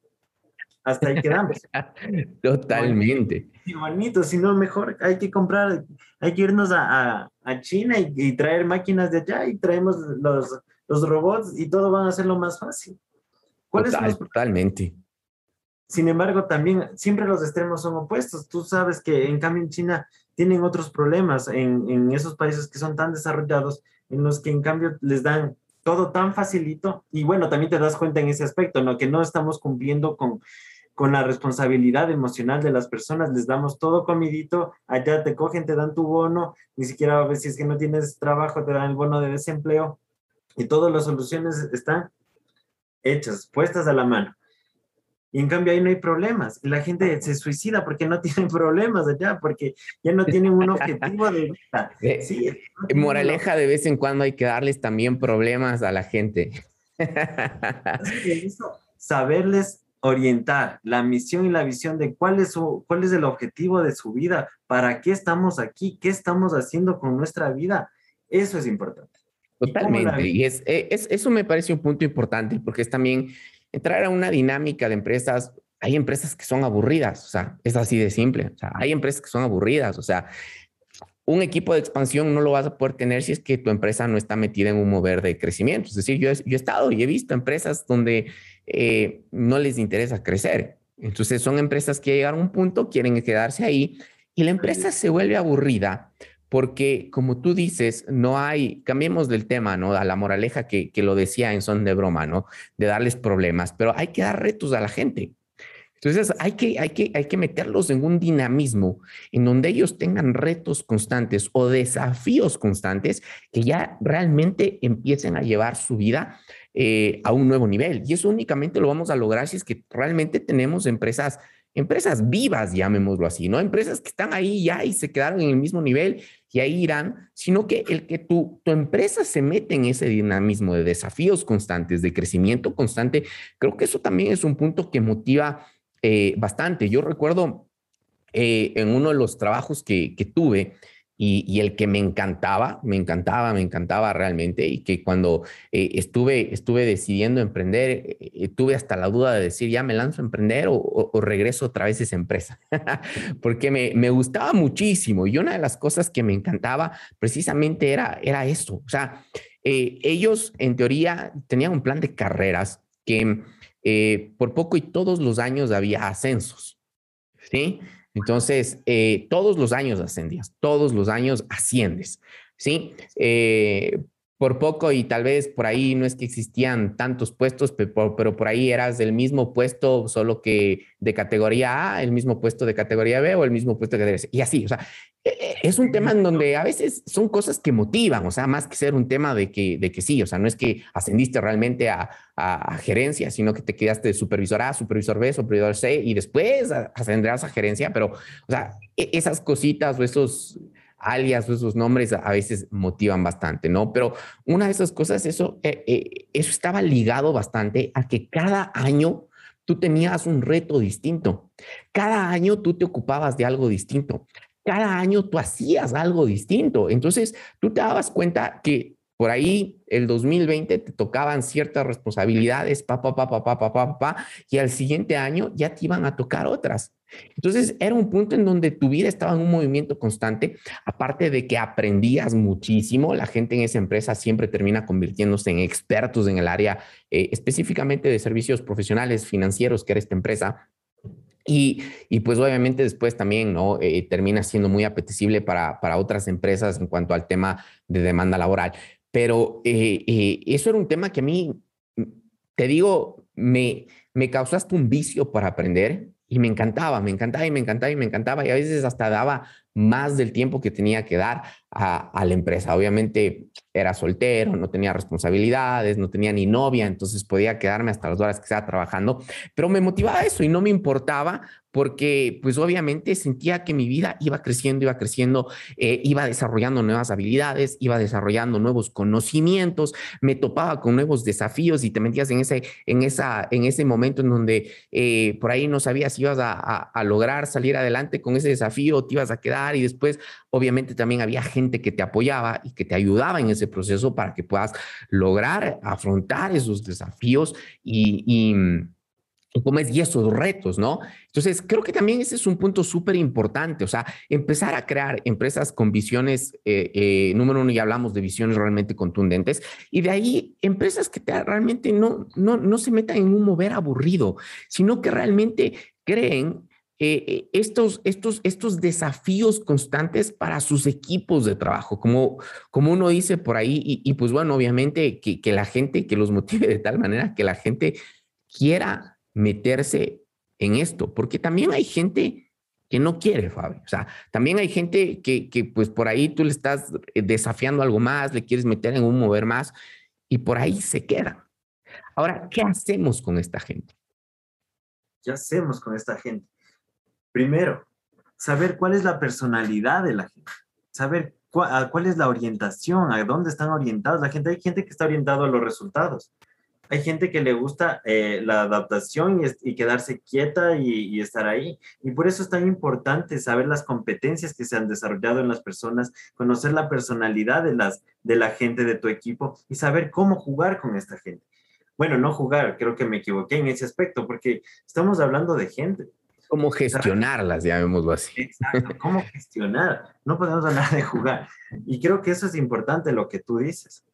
hasta ahí quedamos. [laughs] Totalmente. Y bonito, sino mejor hay que comprar, hay que irnos a, a, China y, traer máquinas de allá y traemos los, los robots y todo van a hacerlo más fácil. ¿Cuál es totalmente. Sin embargo, también siempre los extremos son opuestos. Tú sabes que en cambio en China tienen otros problemas en, esos países que son tan desarrollados en los que en cambio les dan todo tan facilito y bueno, también te das cuenta en ese aspecto, ¿no? Que no estamos cumpliendo con, la responsabilidad emocional de las personas, les damos todo comidito, allá te cogen, te dan tu bono, ni siquiera a ver si es que no tienes trabajo, te dan el bono de desempleo y todas las soluciones están hechas, puestas a la mano. Y en cambio ahí no hay problemas. La gente se suicida porque no [laughs] tienen problemas allá, porque ya no tienen un objetivo de vida. [laughs] Sí, Moraleja, de vez en cuando hay que darles también problemas a la gente. [laughs] saberles orientar la misión y la visión de cuál es, su, cuál es el objetivo de su vida, para qué estamos aquí, qué estamos haciendo con nuestra vida. Eso es importante. Totalmente. Y, es, es, eso me parece un punto importante porque es también entrar a una dinámica de empresas, hay empresas que son aburridas, o sea, es así de simple, hay empresas que son aburridas, o sea, un equipo de expansión no lo vas a poder tener si es que tu empresa no está metida en un mover de crecimiento. Es decir, yo he, estado y he visto empresas donde eh, no les interesa crecer. Entonces son empresas que llegan a un punto, quieren quedarse ahí y la empresa se vuelve aburrida porque como tú dices, no hay, cambiemos del tema, ¿no? A la moraleja que, que lo decía en son de broma, ¿no? De darles problemas, pero hay que dar retos a la gente. Entonces hay que, hay, que, hay que meterlos en un dinamismo en donde ellos tengan retos constantes o desafíos constantes que ya realmente empiecen a llevar su vida eh, a un nuevo nivel. Y eso únicamente lo vamos a lograr si es que realmente tenemos empresas empresas vivas, llamémoslo así, ¿no? Empresas que están ahí ya y se quedaron en el mismo nivel y ahí irán, sino que el que tu, tu empresa se mete en ese dinamismo de desafíos constantes, de crecimiento constante, creo que eso también es un punto que motiva eh, bastante. Yo recuerdo eh, en uno de los trabajos que, que tuve, y, el que me encantaba, me encantaba, me encantaba realmente y que cuando eh, estuve, estuve decidiendo emprender, eh, tuve hasta la duda de decir, ya me lanzo a emprender o, regreso otra vez a esa empresa, [laughs] porque me, me, gustaba muchísimo y una de las cosas que me encantaba precisamente era, era esto, o sea, eh, ellos en teoría tenían un plan de carreras que por poco y todos los años había ascensos, ¿sí? Entonces, eh, todos los años ascendías, todos los años asciendes, ¿sí? Eh, por poco y tal vez por ahí no es que existían tantos puestos, pero, por ahí eras del mismo puesto, solo que de categoría A, el mismo puesto de categoría B o el mismo puesto de categoría C. Y así, o sea, es un tema en donde a veces son cosas que motivan, o sea, más que ser un tema de que, de que sí, o sea, no es que ascendiste realmente a, a, gerencia, sino que te quedaste de supervisor A, supervisor B, supervisor C y después ascenderás a gerencia, pero, o sea, e, esas cositas o esos alias o esos nombres a veces motivan bastante, ¿no? Pero una de esas cosas, eso, eh, eh, eso estaba ligado bastante a que cada año tú tenías un reto distinto. Cada año tú te ocupabas de algo distinto. Cada año tú hacías algo distinto. Entonces, tú te dabas cuenta que por ahí el 2020 te tocaban ciertas responsabilidades, pa, pa, pa, pa, pa, pa, pa, pa, y al siguiente año ya te iban a tocar otras. Entonces era un punto en donde tu vida estaba en un movimiento constante, aparte de que aprendías muchísimo, la gente en esa empresa siempre termina convirtiéndose en expertos en el área eh, específicamente de servicios profesionales financieros que era esta empresa. Y, y, pues obviamente después también ¿no? Eh, termina siendo muy apetecible para, para otras empresas en cuanto al tema de demanda laboral. Pero eh, eso era un tema que a mí, te digo, me, me causaste un vicio para aprender y me encantaba, me encantaba y me encantaba y me encantaba y a veces hasta daba más del tiempo que tenía que dar a, a, la empresa. Obviamente era soltero, no tenía responsabilidades, no tenía ni novia, entonces podía quedarme hasta las horas que estaba trabajando, pero me motivaba eso y no me importaba porque pues obviamente sentía que mi vida iba creciendo, iba creciendo, eh, iba desarrollando nuevas habilidades, iba desarrollando nuevos conocimientos, me topaba con nuevos desafíos y te metías en ese, en esa, en ese momento en donde eh, por ahí no sabías si ibas a, a, a lograr salir adelante con ese desafío, te ibas a quedar y después obviamente también había gente que te apoyaba y que te ayudaba en ese proceso para que puedas lograr afrontar esos desafíos y, y es, y esos retos, ¿no? Entonces, creo que también ese es un punto súper importante, o sea, empezar a crear empresas con visiones, eh, eh, número uno, ya hablamos de visiones realmente contundentes, y de ahí empresas que te, realmente no, no, no se metan en un mover aburrido, sino que realmente creen eh, estos, estos, estos desafíos constantes para sus equipos de trabajo, como, como uno dice por ahí, y, y pues bueno, obviamente que, que la gente, que los motive de tal manera que la gente quiera meterse en esto, porque también hay gente que no quiere, Fabio. O sea, también hay gente que, que pues por ahí tú le estás eh, desafiando algo más, le quieres meter en un mover más y por ahí se queda. Ahora, ¿qué hacemos con esta gente? ¿Qué hacemos con esta gente? Primero, saber cuál es la personalidad de la gente, saber cuál, es la orientación, a dónde están orientados la gente. Hay gente que está orientado a los resultados hay gente que le gusta eh, la adaptación y, quedarse quieta y, estar ahí. Y por eso es tan importante saber las competencias que se han desarrollado en las personas, conocer la personalidad de, las, de la gente de tu equipo y saber cómo jugar con esta gente. Bueno, no jugar, creo que me equivoqué en ese aspecto, porque estamos hablando de gente. Cómo gestionarlas, llamémoslo así. Exacto, cómo gestionar. No podemos hablar de jugar. Y creo que eso es importante lo que tú dices.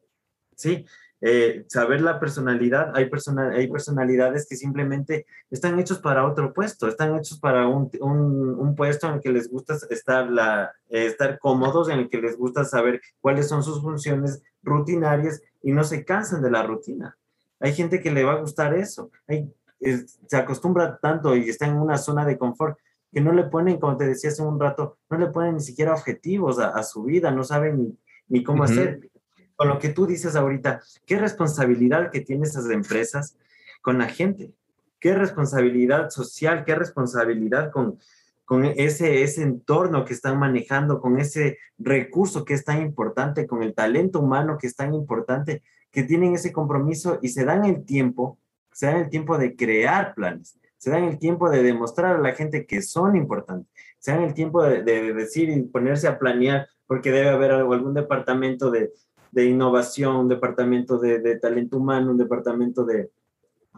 Sí, eh, saber la personalidad, hay, hay personalidades que simplemente están hechos para otro puesto, están hechos para un, un, puesto en el que les gusta estar, la, eh, estar cómodos, en el que les gusta saber cuáles son sus funciones rutinarias y no se cansan de la rutina. Hay gente que le va a gustar eso, hay, se acostumbra tanto y está en una zona de confort que no le ponen, como te decía hace un rato, no le ponen ni siquiera objetivos a, su vida, no saben ni, ni cómo hacer. Con lo que tú dices ahorita, qué responsabilidad que tienen esas empresas con la gente, qué responsabilidad social, qué responsabilidad con, con ese, ese entorno que están manejando, con ese recurso que es tan importante, con el talento humano que es tan importante, que tienen ese compromiso y se dan el tiempo, se dan el tiempo de crear planes, se dan el tiempo de demostrar a la gente que son importantes, se dan el tiempo de, de decir y ponerse a planear, porque debe haber algún departamento de, de innovación, un departamento de, de, talento humano, un departamento de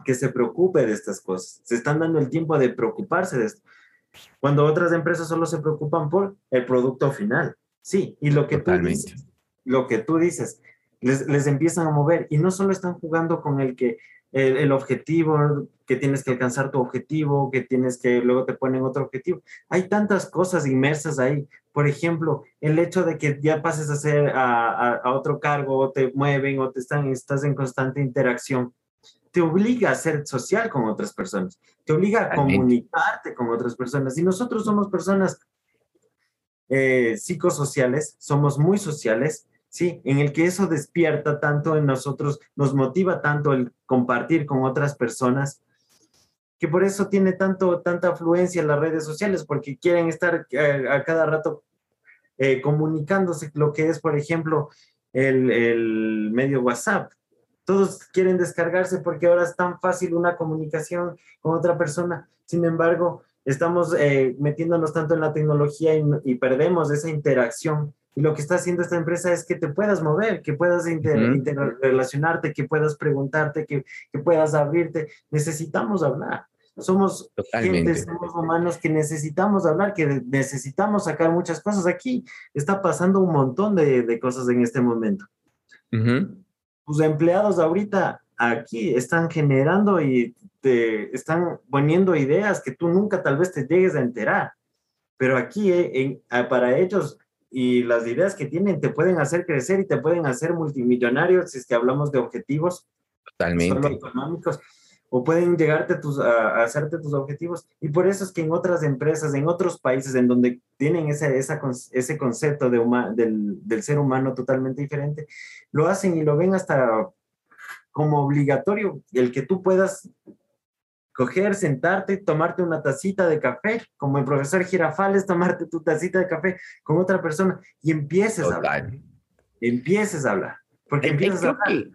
que se preocupe de estas cosas. Se están dando el tiempo de preocuparse de esto. Cuando otras empresas solo se preocupan por el producto final. Sí, y lo que tú dices, lo que tú dices, les, les empiezan a mover y no solo están jugando con el que el, objetivo, que tienes que alcanzar tu objetivo, que tienes que luego te ponen otro objetivo. Hay tantas cosas inmersas ahí. Por ejemplo, el hecho de que ya pases a ser a, a, otro cargo o te mueven o te están, estás en constante interacción, te obliga a ser social con otras personas, te obliga a comunicarte con otras personas. Y nosotros somos personas eh, psicosociales, somos muy sociales, ¿sí? En el que eso despierta tanto en nosotros, nos motiva tanto el compartir con otras personas, que por eso tiene tanto, tanta afluencia en las redes sociales, porque quieren estar eh, a, cada rato eh, comunicándose, lo que es, por ejemplo, el, el medio WhatsApp. Todos quieren descargarse porque ahora es tan fácil una comunicación con otra persona. Sin embargo, estamos eh, metiéndonos tanto en la tecnología y, perdemos esa interacción. Y lo que está haciendo esta empresa es que te puedas mover, que puedas interrelacionarte, que puedas preguntarte, que, que, puedas abrirte. Necesitamos hablar. Somos gente, somos humanos que necesitamos hablar, que necesitamos sacar muchas cosas. Aquí está pasando un montón de, de cosas en este momento. Tus empleados ahorita aquí están generando y te están poniendo ideas que tú nunca tal vez te llegues a enterar. Pero aquí eh, ah, para ellos y las ideas que tienen te pueden hacer crecer y te pueden hacer multimillonarios si es que hablamos de objetivos Totalmente. económicos o pueden llegarte tus, a, hacerte tus objetivos. Y por eso es que en otras empresas, en otros países en donde tienen ese, esa, ese concepto de del, del, ser humano totalmente diferente, lo hacen y lo ven hasta como obligatorio, el que tú puedas coger, sentarte, tomarte una tacita de café, como el profesor Girafales, tomarte tu tacita de café con otra persona y empieces a hablar. Empieces a hablar. Porque empiezas a hablar.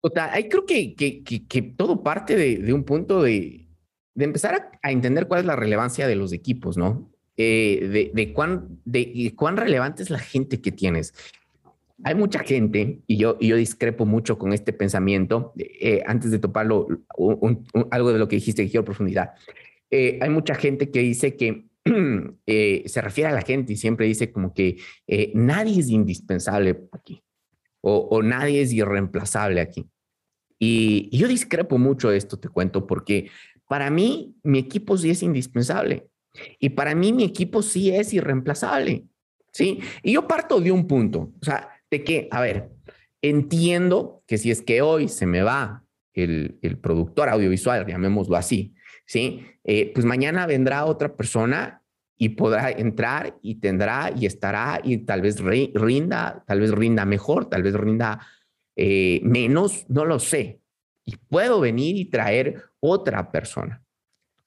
Total, ahí creo que, que, que, todo parte de, de un punto de, de empezar a, a, entender cuál es la relevancia de los equipos, ¿no? Eh, de, de, cuán, de cuán relevante es la gente que tienes. Hay mucha gente, y yo, y yo discrepo mucho con este pensamiento, eh, antes de toparlo, algo de lo que dijiste que quiero profundidad. Eh, hay mucha gente que dice que [clears throat] se refiere a la gente y siempre dice como que nadie es indispensable aquí o, o nadie es irreemplazable aquí. Y, yo discrepo mucho de esto, te cuento, porque para mí mi equipo sí es indispensable y para mí mi equipo sí es irreemplazable. ¿Sí? Y yo parto de un punto, o sea, de que, a ver, entiendo que si es que hoy se me va el, el productor audiovisual, llamémoslo así, ¿sí? Eh, pues mañana vendrá otra persona y podrá entrar y tendrá y estará y tal vez rinda, tal vez rinda mejor, tal vez rinda eh, menos, no lo sé. Y puedo venir y traer otra persona.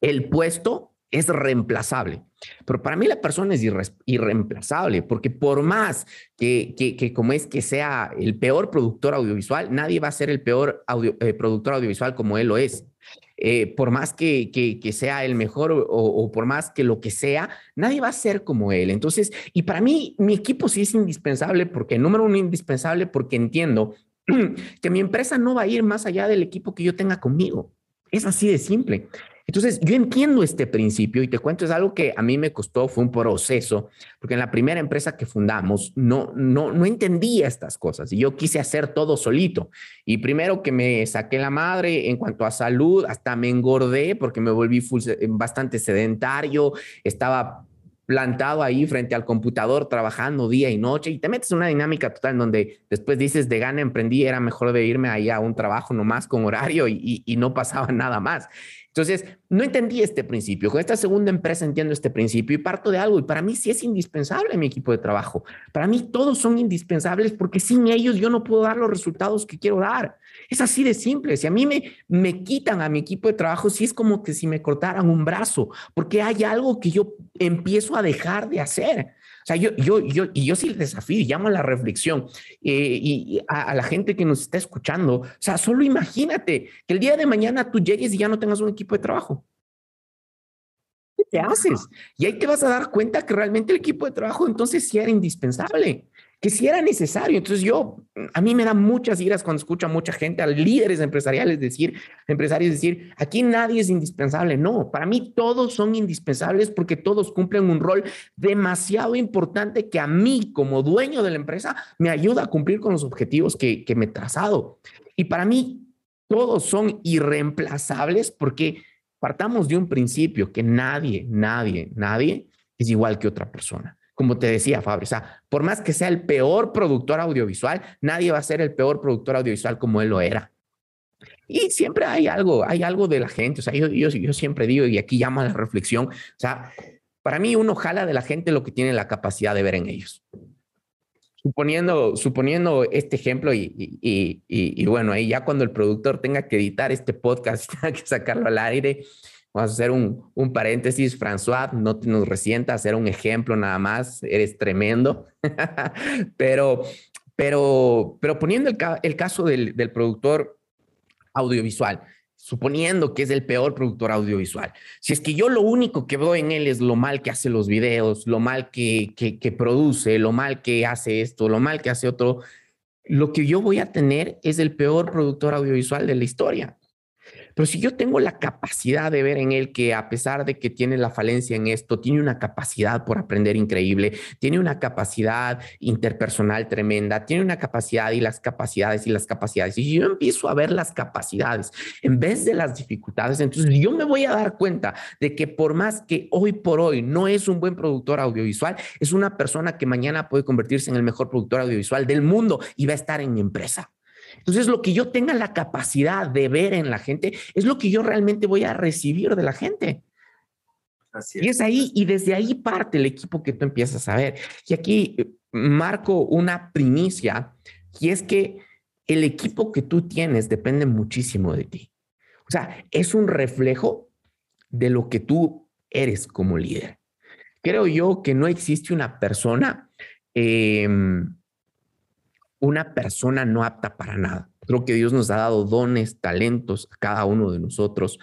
El puesto es reemplazable, pero para mí la persona es irreemplazable, porque por más que, que, como es que sea el peor productor audiovisual, nadie va a ser el peor eh, productor audiovisual como él lo es. Eh, por más que, que, sea el mejor o, o, por más que lo que sea, nadie va a ser como él. Entonces, y para mí, mi equipo sí es indispensable porque, número uno, indispensable porque entiendo [clears throat] que mi empresa no va a ir más allá del equipo que yo tenga conmigo. Es así de simple. Entonces, yo entiendo este principio y te cuento, es algo que a mí me costó, fue un proceso, porque en la primera empresa que fundamos no, no, no entendía estas cosas y yo quise hacer todo solito. Y primero que me saqué la madre en cuanto a salud, hasta me engordé porque me volví bastante sedentario, estaba plantado ahí frente al computador trabajando día y noche y te metes en una dinámica total donde después dices de gana emprendí, era mejor de irme ahí a un trabajo nomás con horario y no pasaba [laughs] nada más. Entonces, no entendí este principio. Con esta segunda empresa entiendo este principio y parto de algo. Y para mí sí es indispensable mi equipo de trabajo. Para mí todos son indispensables porque sin ellos yo no puedo dar los resultados que quiero dar. Es así de simple. Si a mí me, me quitan a mi equipo de trabajo, sí es como que si me cortaran un brazo, porque hay algo que yo empiezo a dejar de hacer. O sea, yo, yo, yo, y yo sí el desafío, llamo a la reflexión eh, y a, la gente que nos está escuchando. O sea, solo imagínate que el día de mañana tú llegues y ya no tengas un equipo de trabajo. ¿Qué te haces? Y ahí te vas a dar cuenta que realmente el equipo de trabajo entonces sí era indispensable que si era necesario. Entonces yo, a mí me da muchas iras cuando escucho a mucha gente, a líderes empresariales decir, empresarios decir, aquí nadie es indispensable. No, para mí todos son indispensables porque todos cumplen un rol demasiado importante que a mí como dueño de la empresa me ayuda a cumplir con los objetivos que, que me he trazado. Y para mí todos son irreemplazables porque partamos de un principio que nadie, nadie, nadie es igual que otra persona como te decía, Fabio, o sea, por más que sea el peor productor audiovisual, nadie va a ser el peor productor audiovisual como él lo era. Y siempre hay algo, hay algo de la gente, o sea, yo, siempre digo, y aquí llamo a la reflexión, o sea, para mí uno jala de la gente lo que tiene la capacidad de ver en ellos. Suponiendo, suponiendo este ejemplo y, y, y, y bueno, ahí ya cuando el productor tenga que editar este podcast, [laughs] tenga que sacarlo al aire, Vamos a hacer un, un paréntesis, François, no te nos resienta hacer un ejemplo nada más, eres tremendo, [laughs] pero, pero, pero poniendo el, el caso del, del productor audiovisual, suponiendo que es el peor productor audiovisual. Si es que yo lo único que veo en él es lo mal que hace los videos, lo mal que, que, que, produce, lo mal que hace esto, lo mal que hace otro, lo que yo voy a tener es el peor productor audiovisual de la historia. Pero si yo tengo la capacidad de ver en él que a pesar de que tiene la falencia en esto, tiene una capacidad por aprender increíble, tiene una capacidad interpersonal tremenda, tiene una capacidad y las capacidades y las capacidades. Y yo empiezo a ver las capacidades en vez de las dificultades, entonces yo me voy a dar cuenta de que por más que hoy por hoy no es un buen productor audiovisual, es una persona que mañana puede convertirse en el mejor productor audiovisual del mundo y va a estar en mi empresa. Entonces, lo que yo tenga la capacidad de ver en la gente es lo que yo realmente voy a recibir de la gente. Así es. Y es ahí, y desde ahí parte el equipo que tú empiezas a ver. Y aquí eh, marco una primicia, y es que el equipo que tú tienes depende muchísimo de ti. O sea, es un reflejo de lo que tú eres como líder. Creo yo que no existe una persona eh, una persona no apta para nada. Creo que Dios nos ha dado dones, talentos a cada uno de nosotros.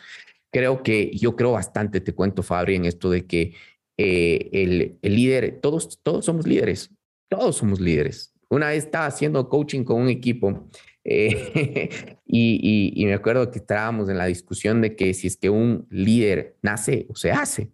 Creo que yo creo bastante, te cuento, Fabri, en esto de que eh, el, el, líder, todos, todos somos líderes, todos somos líderes. Una vez estaba haciendo coaching con un equipo eh, [laughs] y, y, y me acuerdo que estábamos en la discusión de que si es que un líder nace o se hace.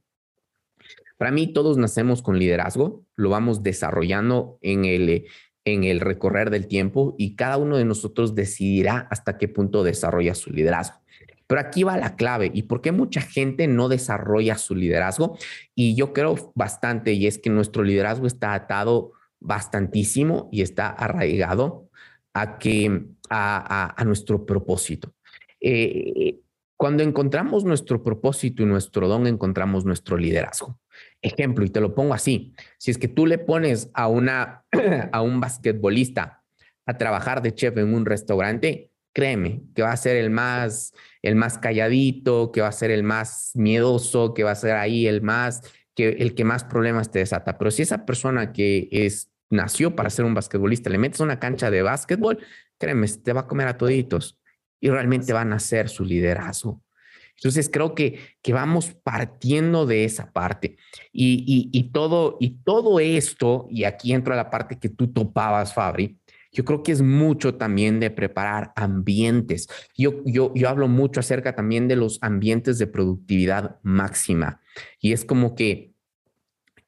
Para mí, todos nacemos con liderazgo, lo vamos desarrollando en el, en el recorrer del tiempo y cada uno de nosotros decidirá hasta qué punto desarrolla su liderazgo. Pero aquí va la clave y por qué mucha gente no desarrolla su liderazgo. Y yo creo bastante, y es que nuestro liderazgo está atado bastantísimo y está arraigado a, que, a, a, nuestro propósito. Eh, cuando encontramos nuestro propósito y nuestro don, encontramos nuestro liderazgo. Ejemplo, y te lo pongo así, si es que tú le pones a, una, [clears throat] a un basquetbolista a trabajar de chef en un restaurante, créeme que va a ser el más, el más calladito, que va a ser el más miedoso, que va a ser ahí el más, que, el que más problemas te desata. Pero si esa persona que es, nació para ser un basquetbolista, le metes una cancha de básquetbol, créeme, te va a comer a toditos y realmente van a ser su liderazgo. Entonces creo que, que vamos partiendo de esa parte y, y, todo, y todo esto, y aquí entro a la parte que tú topabas, Fabri, yo creo que es mucho también de preparar ambientes. Yo, yo, yo hablo mucho acerca también de los ambientes de productividad máxima y es como que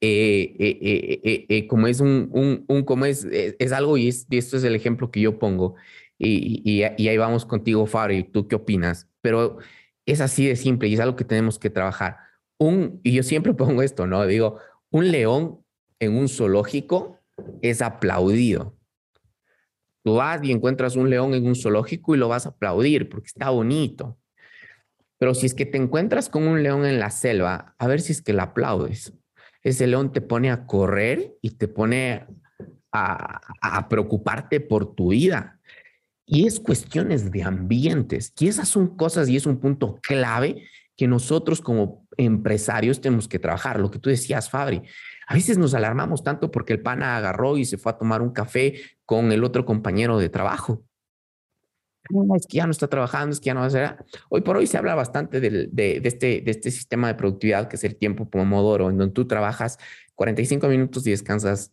eh, eh, eh, como es un, un, un como es, es, algo y, es, y, esto es el ejemplo que yo pongo y, y, ahí vamos contigo, Fabri, ¿tú qué opinas? Pero es así de simple y es algo que tenemos que trabajar. Un, y yo siempre [laughs] pongo esto, ¿no? Digo, un león en un zoológico es aplaudido. Tú vas y encuentras un león en un zoológico y lo vas a aplaudir porque está bonito. Pero si es que te encuentras con un león en la selva, a ver si es que le aplaudes. Ese león te pone a correr y te pone a preocuparte por tu vida. Y es cuestiones de ambientes. Y esas son cosas y es un punto clave que nosotros como empresarios tenemos que trabajar. Lo que tú decías, Fabri, a veces nos alarmamos tanto porque el pana agarró y se fue a tomar un café con el otro compañero de trabajo. es que ya no está trabajando, es que ya no va a ser. Hoy por hoy se habla bastante de, de, de, este, de este sistema de productividad que es el tiempo Pomodoro, en donde tú trabajas 45 minutos y descansas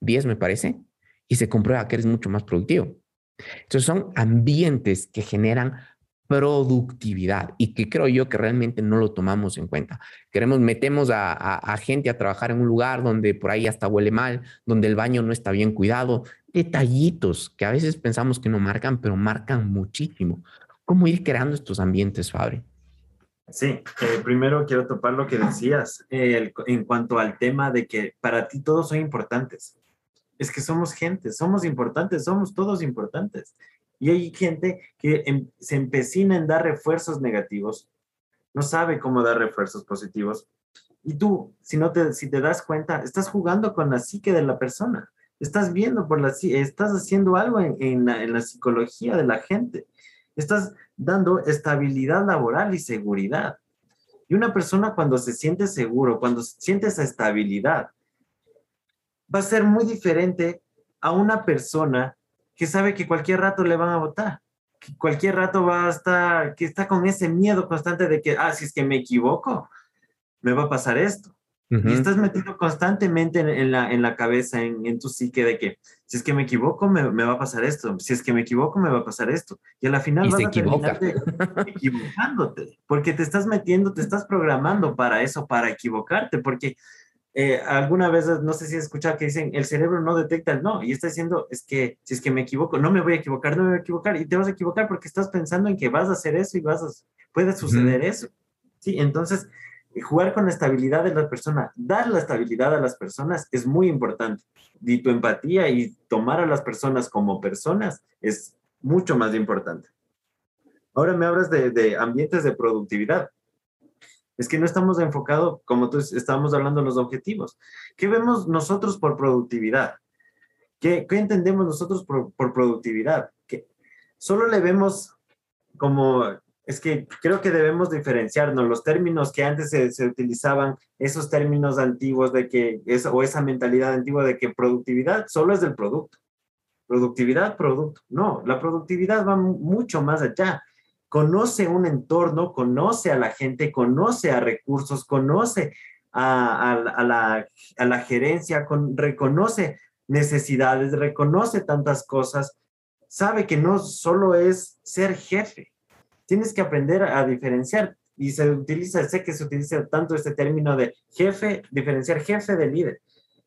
10, me parece, y se comprueba que eres mucho más productivo. Entonces son ambientes que generan productividad y que creo yo que realmente no lo tomamos en cuenta. Queremos, metemos a, a, a, gente a trabajar en un lugar donde por ahí hasta huele mal, donde el baño no está bien cuidado, detallitos que a veces pensamos que no marcan, pero marcan muchísimo. ¿Cómo ir creando estos ambientes, Fabri? Sí, eh, primero quiero topar lo que decías eh, en cuanto al tema de que para ti todos son importantes es que somos gente, somos importantes, somos todos importantes. Y hay gente que em, se empecina en dar refuerzos negativos, no sabe cómo dar refuerzos positivos. Y tú, si, no te, si te das cuenta, estás jugando con la psique de la persona, estás viendo por la estás haciendo algo en, en, la, en la psicología de la gente, estás dando estabilidad laboral y seguridad. Y una persona cuando se siente seguro, cuando siente esa estabilidad, va a ser muy diferente a una persona que sabe que cualquier rato le van a votar, que cualquier rato va a estar, que está con ese miedo constante de que, ah, si es que me equivoco, me va a pasar esto. Y estás metido constantemente en, la, en la cabeza, en, en, tu psique, de que si es que me equivoco, me, me, va a pasar esto. Si es que me equivoco, me va a pasar esto. Y a la final vas a terminar equivocándote, porque te estás metiendo, te estás programando para eso, para equivocarte, porque eh, alguna vez, no sé si has escuchado que dicen, el cerebro no detecta el no, y está diciendo, es que si es que me equivoco, no me voy a equivocar, no me voy a equivocar, y te vas a equivocar porque estás pensando en que vas a hacer eso y vas a, puede suceder eso. Sí, entonces jugar con la estabilidad de la persona, dar la estabilidad a las personas es muy importante. Y tu empatía y tomar a las personas como personas es mucho más importante. Ahora me hablas de, ambientes de productividad. Es que no estamos enfocados, como tú estábamos hablando, los objetivos. ¿Qué vemos nosotros por productividad? ¿Qué, qué entendemos nosotros por, por productividad? Que solo le vemos como es que creo que debemos diferenciarnos. Los términos que antes se, utilizaban, esos términos antiguos de que, es, o esa mentalidad antigua de que productividad solo es del producto. Productividad, producto. No, la productividad va mucho más allá. Conoce un entorno, conoce a la gente, conoce a recursos, conoce a, la, a la, gerencia, con, reconoce necesidades, reconoce tantas cosas, sabe que no solo es ser jefe, tienes que aprender a diferenciar. Y se utiliza, sé que se utiliza tanto este término de jefe, diferenciar jefe de líder.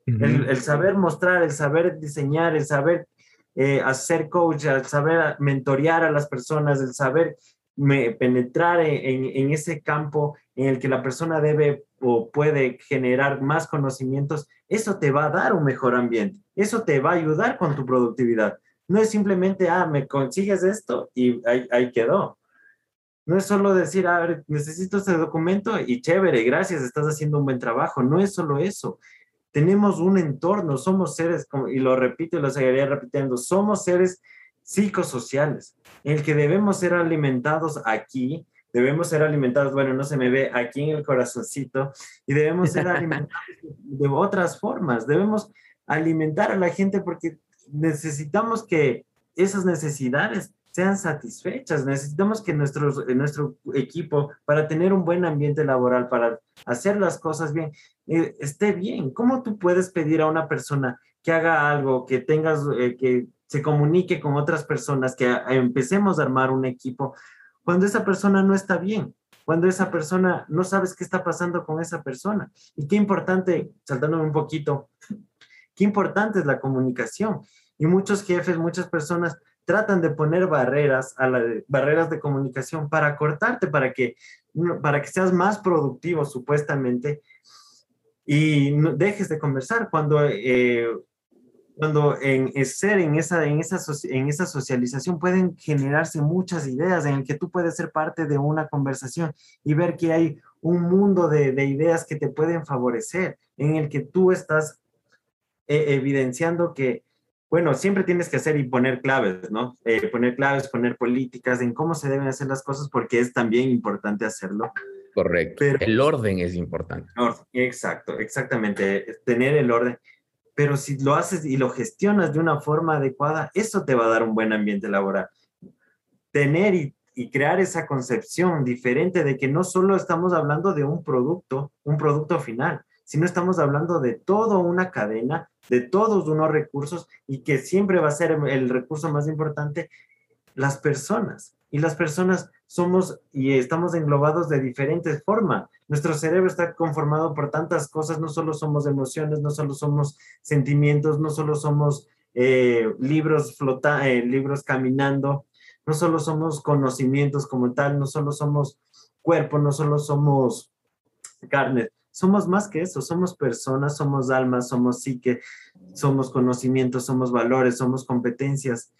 el, saber mostrar, el saber diseñar, el saber eh, hacer coach, el saber mentorear a las personas, el saber penetrar en, ese campo en el que la persona debe o puede generar más conocimientos, eso te va a dar un mejor ambiente, eso te va a ayudar con tu productividad. No es simplemente, ah, me consigues esto y ahí, ahí quedó. No es solo decir, a ver, necesito este documento y chévere, gracias, estás haciendo un buen trabajo. No es solo eso. Tenemos un entorno, somos seres, y lo repito y lo seguiría repitiendo, somos seres psicosociales, el que debemos ser alimentados aquí, debemos ser alimentados, bueno, no se me ve aquí en el corazoncito, y debemos ser [laughs] alimentados de otras formas, debemos alimentar a la gente porque necesitamos que esas necesidades sean satisfechas. Necesitamos que nuestros, nuestro equipo, para tener un buen ambiente laboral, para hacer las cosas bien, eh, esté bien. ¿Cómo tú puedes pedir a una persona que haga algo, que tengas, eh, que se comunique con otras personas, que empecemos a armar un equipo, cuando esa persona no está bien? Cuando esa persona no sabes qué está pasando con esa persona. Y qué importante, saltándome un poquito, [laughs] qué importante es la comunicación. Y muchos jefes, muchas personas tratan de poner barreras, a barreras de comunicación para cortarte, para que, para que seas más productivo supuestamente y dejes de conversar cuando, eh, cuando en ser en esa, en, esa, en esa socialización pueden generarse muchas ideas en que tú puedes ser parte de una conversación y ver que hay un mundo de, de ideas que te pueden favorecer, en el que tú estás eh, evidenciando que bueno, siempre tienes que hacer y poner claves, ¿no? Eh, poner claves, poner políticas en cómo se deben hacer las cosas porque es también importante hacerlo. Correcto. el orden es importante. exacto, exactamente. Tener el orden. Pero si lo haces y lo gestionas de una forma adecuada, eso te va a dar un buen ambiente laboral. Tener y, crear esa concepción diferente de que no solo estamos hablando de un producto, un producto final, sino estamos hablando de toda una cadena, de todos unos recursos y que siempre va a ser el recurso más importante, las personas. Y las personas somos y estamos englobados de diferentes formas. Nuestro cerebro está conformado por tantas cosas, no solo somos emociones, no solo somos sentimientos, no solo somos eh, libros flota eh, libros caminando, no solo somos conocimientos como tal, no solo somos cuerpo, no solo somos carne, somos más que eso, somos personas, somos almas, somos psique, somos conocimientos, somos valores, somos competencias.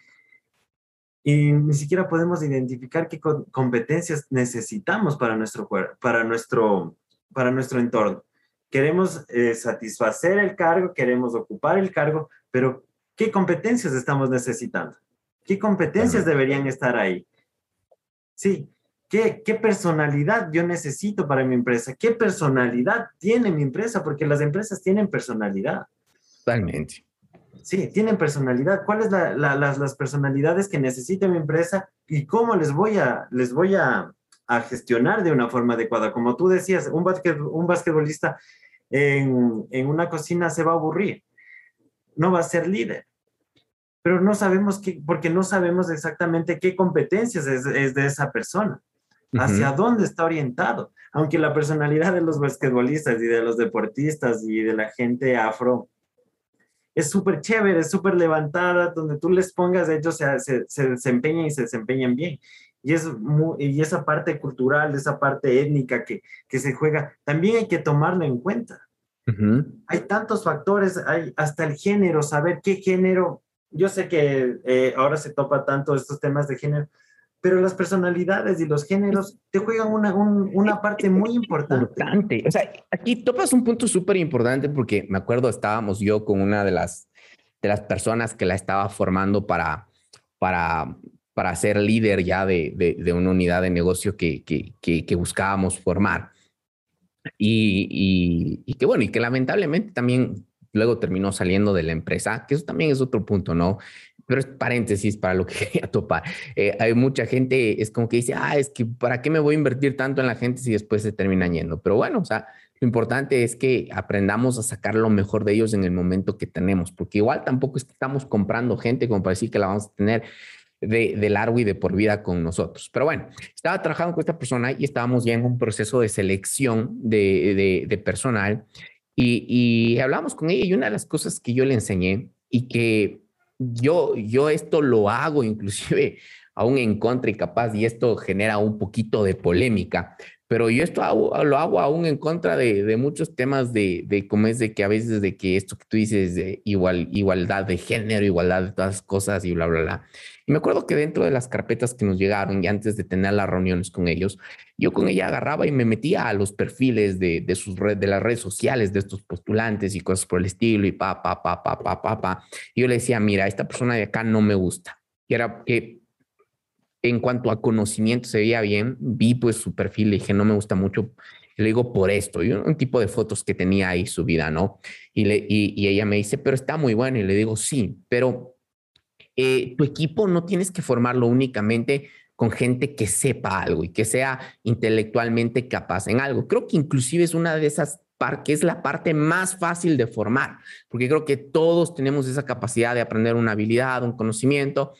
Y ni siquiera podemos identificar qué competencias necesitamos para nuestro, para nuestro, para nuestro entorno. Queremos eh, satisfacer el cargo, queremos ocupar el cargo, pero ¿qué competencias estamos necesitando? ¿Qué competencias deberían estar ahí? Sí, ¿Qué, ¿Qué personalidad yo necesito para mi empresa? ¿Qué personalidad tiene mi empresa? Porque las empresas tienen personalidad. Totalmente. Sí, tienen personalidad. ¿Cuáles la, las, las, personalidades que necesita mi empresa y cómo les voy a, les voy a, a gestionar de una forma adecuada? Como tú decías, un, basquet, un basquetbolista en, en, una cocina se va a aburrir, no va a ser líder. Pero no sabemos qué, porque no sabemos exactamente qué competencias es, es de esa persona, hacia uh -huh. dónde está orientado. Aunque la personalidad de los basquetbolistas y de los deportistas y de la gente afro es súper chévere, es súper levantada, donde tú les pongas, ellos se, se, se, desempeñan y se desempeñan bien. Y, es muy, y esa parte cultural, esa parte étnica que, que se juega, también hay que tomarlo en cuenta. Uh -huh. Hay tantos factores, hay hasta el género, saber qué género. Yo sé que eh, ahora se topa tanto estos temas de género, pero las personalidades y los géneros te juegan una, un, una parte muy importante. importante. O sea, aquí topas un punto súper importante porque me acuerdo, estábamos yo con una de las, de las personas que la estaba formando para, para, para ser líder ya de, de, de una unidad de negocio que, que, que, que buscábamos formar. Y, y, y, que bueno, y que lamentablemente también luego terminó saliendo de la empresa, que eso también es otro punto, ¿no? Pero es paréntesis para lo que [laughs] quería topar. Eh, hay mucha gente, es como que dice, ah, es que ¿para qué me voy a invertir tanto en la gente si después se terminan yendo? Pero bueno, o sea, lo importante es que aprendamos a sacar lo mejor de ellos en el momento que tenemos, porque igual tampoco estamos comprando gente como para decir que la vamos a tener de, de, largo y de por vida con nosotros. Pero bueno, estaba trabajando con esta persona y estábamos ya en un proceso de selección de, de, de personal y, y hablamos con ella y una de las cosas que yo le enseñé y que yo, yo esto lo hago inclusive [laughs] aún en contra y capaz, y esto genera un poquito de polémica, pero yo esto lo hago aún en contra de, de muchos temas de, de cómo es de que a veces de que esto que tú dices de igual, igualdad de género, igualdad de todas las cosas y bla, bla, bla. Me acuerdo que dentro de las carpetas que nos llegaron y antes de tener las reuniones con ellos, yo con ella agarraba y me metía a los perfiles de, de sus red, de las redes sociales de estos postulantes y cosas por el estilo y pa, pa, pa, pa, pa, pa, pa. Y yo le decía, mira, esta persona de acá no me gusta. Y era que en cuanto a conocimiento se veía bien, vi pues su perfil y dije, no me gusta mucho. Le digo, por esto, y un tipo de fotos que tenía ahí subida, ¿no? Y, le, y, y ella me dice, pero está muy bueno. Y le digo, sí, pero eh, tu equipo no tienes que formarlo únicamente con gente que sepa algo y que sea intelectualmente capaz en algo. Creo que inclusive es una de esas que es la parte más fácil de formar, porque creo que todos tenemos esa capacidad de aprender una habilidad, un conocimiento,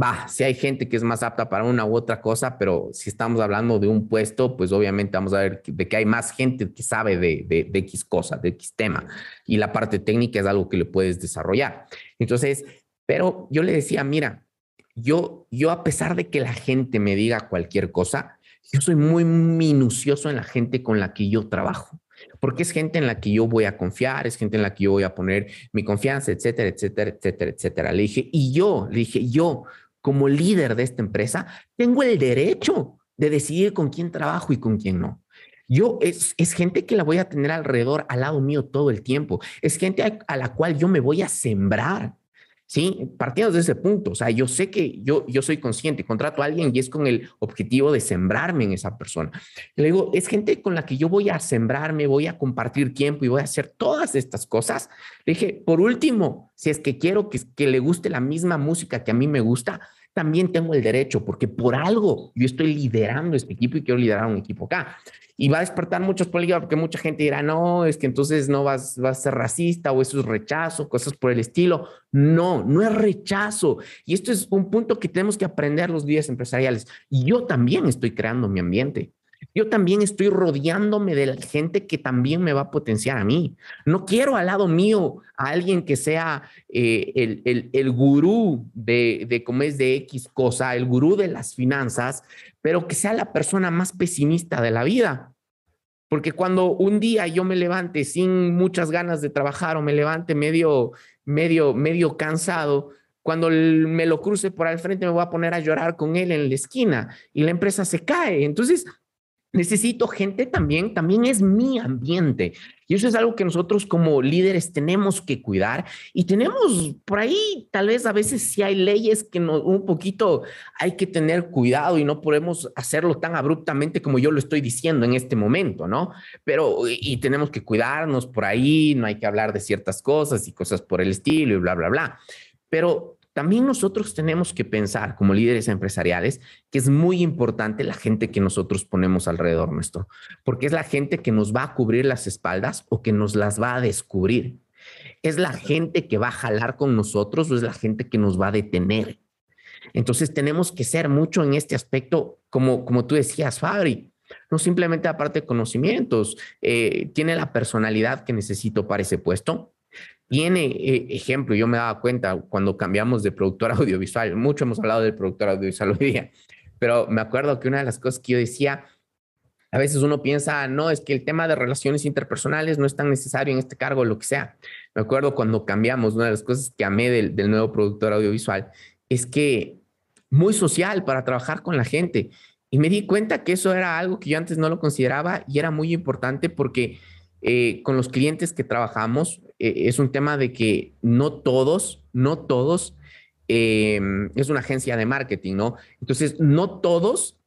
va, si hay gente que es más apta para una u otra cosa, pero si estamos hablando de un puesto, pues obviamente vamos a ver de que hay más gente que sabe de, de, de X cosa, de X tema, y la parte técnica es algo que le puedes desarrollar. Entonces, pero yo le decía, mira, yo, yo a pesar de que la gente me diga cualquier cosa, yo soy muy minucioso en la gente con la que yo trabajo porque es gente en la que yo voy a confiar, es gente en la que yo voy a poner mi confianza, etcétera, etcétera, etcétera, etcétera. Le dije, y yo, le dije, yo, como líder de esta empresa, tengo el derecho de decidir con quién trabajo y con quién no. Yo es, es gente que la voy a tener alrededor, al lado mío todo el tiempo. Es gente a, a la cual yo me voy a sembrar. ¿Sí? Partiendo de ese punto, o sea, yo sé que yo, yo soy consciente, contrato a alguien y es con el objetivo de sembrarme en esa persona. Le digo, es gente con la que yo voy a sembrarme, voy a compartir tiempo y voy a hacer todas estas cosas. Le dije, por último, si es que quiero que, que le guste la misma música que a mí me gusta, también tengo el derecho, porque por algo yo estoy liderando este equipo y quiero liderar un equipo acá. Y va a despertar muchos políticos porque mucha gente dirá, no, es que entonces no vas, vas a ser racista o eso es rechazo, cosas por el estilo. No, no es rechazo. Y esto es un punto que tenemos que aprender los días empresariales. Y yo también estoy creando mi ambiente. Yo también estoy rodeándome de la gente que también me va a potenciar a mí. No quiero al lado mío a alguien que sea eh, el, el, el, gurú de, de cómo es de X cosa, el gurú de las finanzas, pero que sea la persona más pesimista de la vida. Porque cuando un día yo me levante sin muchas ganas de trabajar o me levante medio, medio, medio cansado, cuando me lo cruce por al frente me voy a poner a llorar con él en la esquina y la empresa se cae. Entonces, Necesito gente también, también es mi ambiente. Y eso es algo que nosotros como líderes tenemos que cuidar. Y tenemos por ahí, tal vez a veces si hay leyes que no, un poquito hay que tener cuidado y no podemos hacerlo tan abruptamente como yo lo estoy diciendo en este momento, ¿no? Pero, y tenemos que cuidarnos por ahí, no hay que hablar de ciertas cosas y cosas por el estilo y bla, bla, bla. Pero también nosotros tenemos que pensar como líderes empresariales que es muy importante la gente que nosotros ponemos alrededor nuestro, porque es la gente que nos va a cubrir las espaldas o que nos las va a descubrir. Es la gente que va a jalar con nosotros o es la gente que nos va a detener. Entonces tenemos que ser mucho en este aspecto, como, como tú decías, Fabri, no simplemente aparte de conocimientos, eh, tiene la personalidad que necesito para ese puesto, tiene eh, ejemplo, yo me daba cuenta cuando cambiamos de productor [laughs] audiovisual, mucho hemos hablado del productor audiovisual hoy día, pero me acuerdo que una de las cosas que yo decía, a veces uno piensa, no, es que el tema de relaciones interpersonales no es tan necesario en este cargo, lo que sea. Me acuerdo cuando cambiamos, una de las cosas que amé del, del nuevo productor audiovisual es que muy social para trabajar con la gente. Y me di cuenta que eso era algo que yo antes no lo consideraba y era muy importante porque eh, con los clientes que trabajamos, es un tema de que no todos, no todos, eh, es una agencia de marketing, ¿no? Entonces, no todos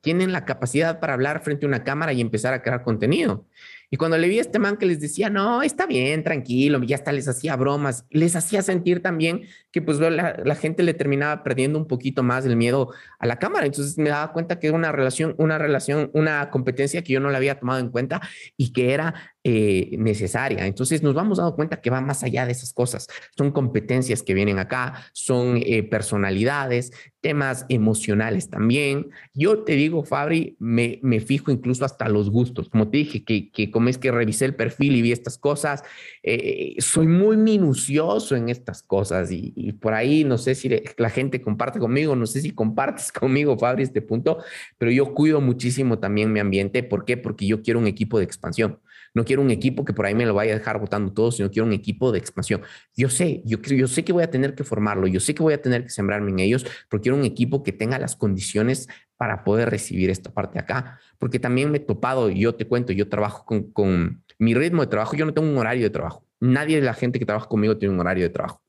tienen la capacidad para hablar frente a una cámara y empezar a crear contenido. Y cuando le vi a este man que les decía, no, está bien, tranquilo, ya hasta les hacía bromas, les hacía sentir también que pues la, la, gente le terminaba perdiendo un poquito más el miedo a la cámara. Entonces me daba cuenta que era una relación, una relación, una competencia que yo no la había tomado en cuenta y que era eh, necesaria. Entonces nos vamos dando cuenta que va más allá de esas cosas. Son competencias que vienen acá, son eh, personalidades, temas emocionales también. Yo te digo, Fabri, me, me, fijo incluso hasta los gustos. Como te dije, que, que como es que revisé el perfil y vi estas cosas, eh, soy muy minucioso en estas cosas y, y, por ahí no sé si la gente comparte conmigo, no sé si compartes [laughs] conmigo, Fabri, este punto, pero yo cuido muchísimo también mi ambiente. ¿Por qué? Porque yo quiero un equipo de expansión. No quiero un equipo que por ahí me lo vaya a dejar votando todo, sino quiero un equipo de expansión. Yo sé, yo, yo sé que voy a tener que formarlo, yo sé que voy a tener que sembrarme en ellos, pero quiero un equipo que tenga las condiciones para poder recibir esta parte acá. Porque también me he topado, yo te cuento, yo trabajo con, con mi ritmo de trabajo, yo no tengo un horario de trabajo. Nadie de la gente que trabaja conmigo tiene un horario de trabajo.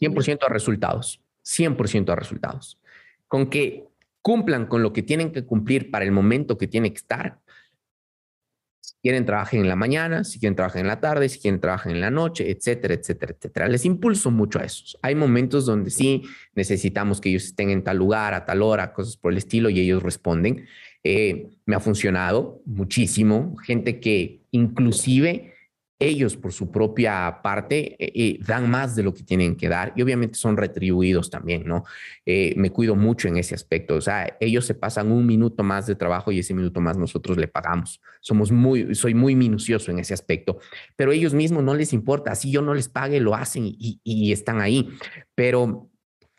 100% a resultados, 100% a resultados. Con que cumplan con lo que tienen que cumplir para el momento que tiene que estar, quieren trabajar en la mañana, si quieren trabajar en la tarde, si quieren trabajar en la noche, etcétera, etcétera, etcétera. Les impulso mucho a eso. Hay momentos donde sí necesitamos que ellos estén en tal lugar, a tal hora, cosas por el estilo, y ellos responden. Eh, me ha funcionado muchísimo. Gente que inclusive ellos por su propia parte eh, eh, dan más de lo que tienen que dar y obviamente son retribuidos también, ¿no? Eh, me cuido mucho en ese aspecto, o sea, ellos se pasan un minuto más de trabajo y ese minuto más nosotros le pagamos. Somos muy, soy muy minucioso en ese aspecto, pero ellos mismos no les importa, si yo no les pague, lo hacen y, y están ahí, pero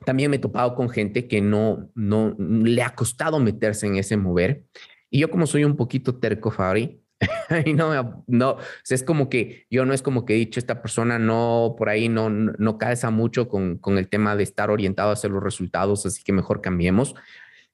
también me he topado con gente que no, no le ha costado meterse en ese mover. Y yo como soy un poquito terco, Fabri, [laughs] no, no, es como que yo no es como que he dicho, esta persona no, por ahí no, no calza mucho con, con el tema de estar orientado a hacer los resultados, así que mejor cambiemos,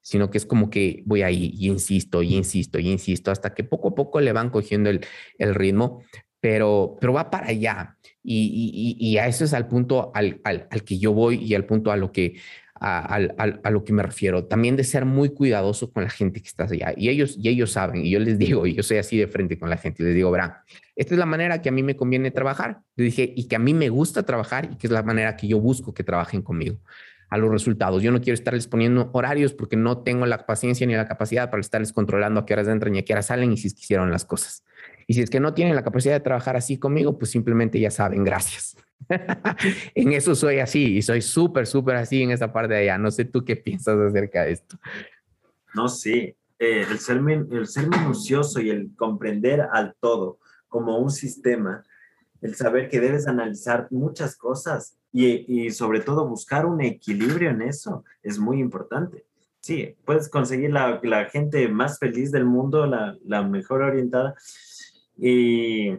sino que es como que voy ahí y insisto, y insisto, y insisto, hasta que poco a poco le van cogiendo el, el ritmo, pero, pero va para allá. Y, y, y, a eso es al punto al, al, al que yo voy y al punto a lo que a, lo que me refiero, también de ser muy cuidadoso con la gente que está allá. Y ellos, y ellos saben, y yo les [laughs] digo, y yo soy así de frente con la gente, les digo, verán, esta es la manera que a mí me conviene trabajar. Le dije, y que a mí me gusta trabajar y que es la manera que yo busco que trabajen conmigo a los resultados. Yo no quiero estarles poniendo horarios porque no tengo la paciencia ni la capacidad para estarles controlando a qué horas entran y a qué horas salen y si quisieron las cosas. Y si es que no tienen la capacidad de trabajar así conmigo, pues simplemente ya saben, gracias. [laughs] en eso soy así y soy súper, súper así en esa parte de allá. No sé tú qué piensas acerca de esto. No, sí, eh, el, ser, el ser minucioso y el comprender al todo como un sistema, el saber que debes analizar muchas cosas y, y sobre todo buscar un equilibrio en eso es muy importante. Sí, puedes conseguir la, la gente más feliz del mundo, la, la mejor orientada, y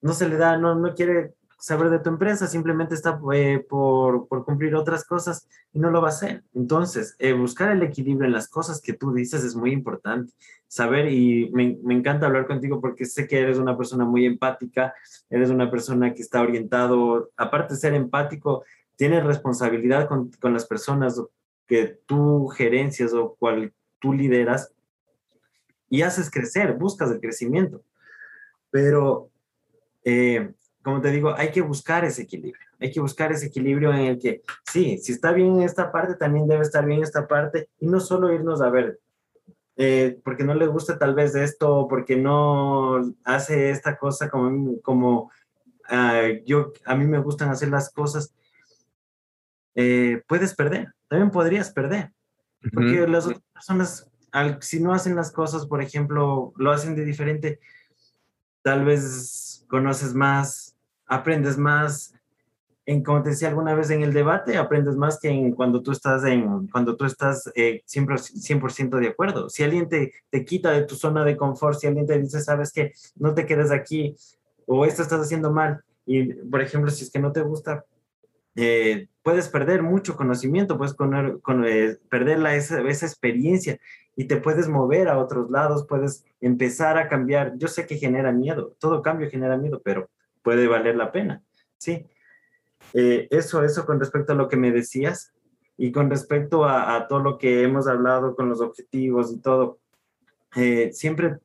no se le da, no, no quiere saber de tu empresa, simplemente está eh, por, por, cumplir otras cosas y no lo va a hacer. Entonces, eh, buscar el equilibrio en las cosas que tú dices es muy importante. Saber, y me, me, encanta hablar contigo porque sé que eres una persona muy empática, eres una persona que está orientado, aparte de ser empático, tienes responsabilidad con, con las personas que tú gerencias o cual tú lideras y haces crecer, buscas el crecimiento. Pero eh, como te digo, hay que buscar ese equilibrio. Hay que buscar ese equilibrio en el que, sí, si está bien en esta parte, también debe estar bien esta parte. Y no solo irnos a ver, eh, porque no le gusta tal vez esto, porque no hace esta cosa como, como uh, yo, a mí me gustan hacer las cosas. Eh, puedes perder, también podrías perder. Porque las otras personas, al, si no hacen las cosas, por ejemplo, lo hacen de diferente, tal vez conoces más, aprendes más en, como te decía alguna vez en el debate, aprendes más que en cuando tú estás en, cuando tú estás eh, siempre 100% de acuerdo. Si alguien te, te quita de tu zona de confort, si alguien te dice, sabes que no te quedes aquí o esto estás haciendo mal, y por ejemplo, si es que no te gusta, eh, puedes perder mucho conocimiento, puedes con, eh, perder la, esa, esa experiencia y te puedes mover a otros lados, puedes empezar a cambiar. Yo sé que genera miedo, todo cambio genera miedo, pero puede valer la pena. Sí. Eh, eso, eso con respecto a lo que me decías y con respecto a, todo lo que hemos hablado con los objetivos y todo, eh, siempre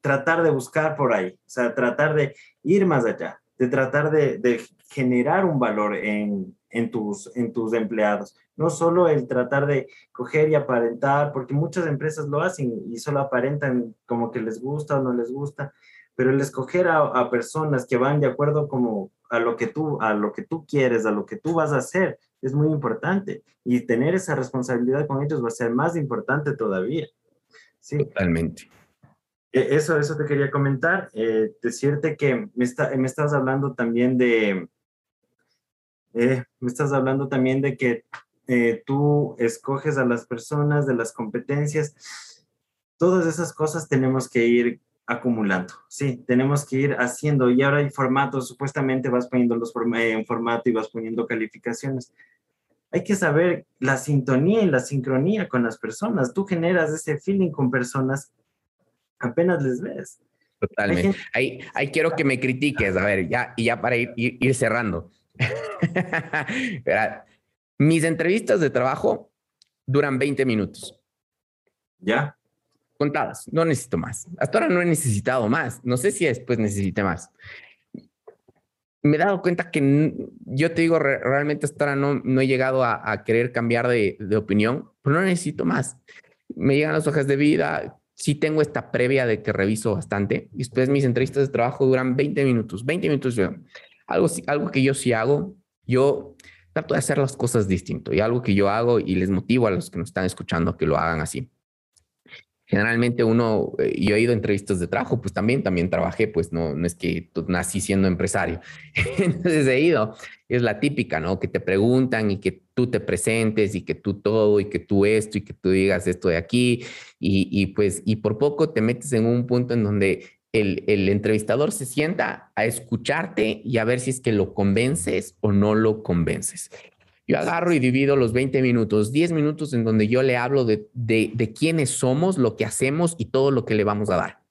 tratar de buscar por ahí, o sea, tratar de ir más allá, de tratar de, generar un valor en, en, tus, en tus empleados. No solo el tratar de coger y aparentar, porque muchas empresas lo hacen y solo aparentan como que les gusta o no les gusta, pero el escoger a, personas que van de acuerdo como a lo que tú a lo que tú quieres, a lo que tú vas a hacer, es muy importante y tener esa responsabilidad con ellos va a ser más importante todavía. Sí. Totalmente. E, eso, eso te quería comentar. Eh, decirte que me, está, me estás hablando también de, eh, me estás hablando también de que eh, tú escoges a las personas, de las competencias. Todas esas cosas tenemos que ir acumulando. Sí, tenemos que ir haciendo y ahora hay formatos, supuestamente vas poniendo los en formato y vas poniendo calificaciones. Hay que saber la sintonía y la sincronía con las personas. Tú generas ese feeling con personas, apenas les ves. Totalmente. Ahí, ahí quiero que me critiques, a ver, ya, y ya para ir, ir, cerrando. [laughs] Mis entrevistas de trabajo duran 20 minutos. ¿Ya? contadas, no necesito más. Hasta ahora no he necesitado más. No sé si después necesite más. Me he dado cuenta que yo te digo, realmente hasta ahora no, no he llegado a, querer cambiar de, de, opinión, pero no necesito más. Me llegan las hojas de vida, sí tengo esta previa de que reviso bastante. Y después mis entrevistas de trabajo duran 20 minutos, 20 minutos. Algo, algo que yo sí hago, yo trato de hacer las cosas distinto y algo que yo hago y les motivo a los que nos están escuchando que lo hagan así generalmente uno, eh, yo he ido entrevistas de trabajo, pues también, también trabajé, pues no, no es que nací siendo empresario. [laughs] Entonces he ido, es la típica, ¿no? Que te preguntan y que tú te presentes y que tú todo y que tú esto y que tú digas esto de aquí y, y pues, y por poco te metes en un punto en donde el, entrevistador se sienta a escucharte y a ver si es que lo convences o no lo convences. Yo agarro y divido los 20 minutos, 10 minutos en donde yo le hablo de, de, de quiénes somos, lo que hacemos y todo lo que le vamos a dar.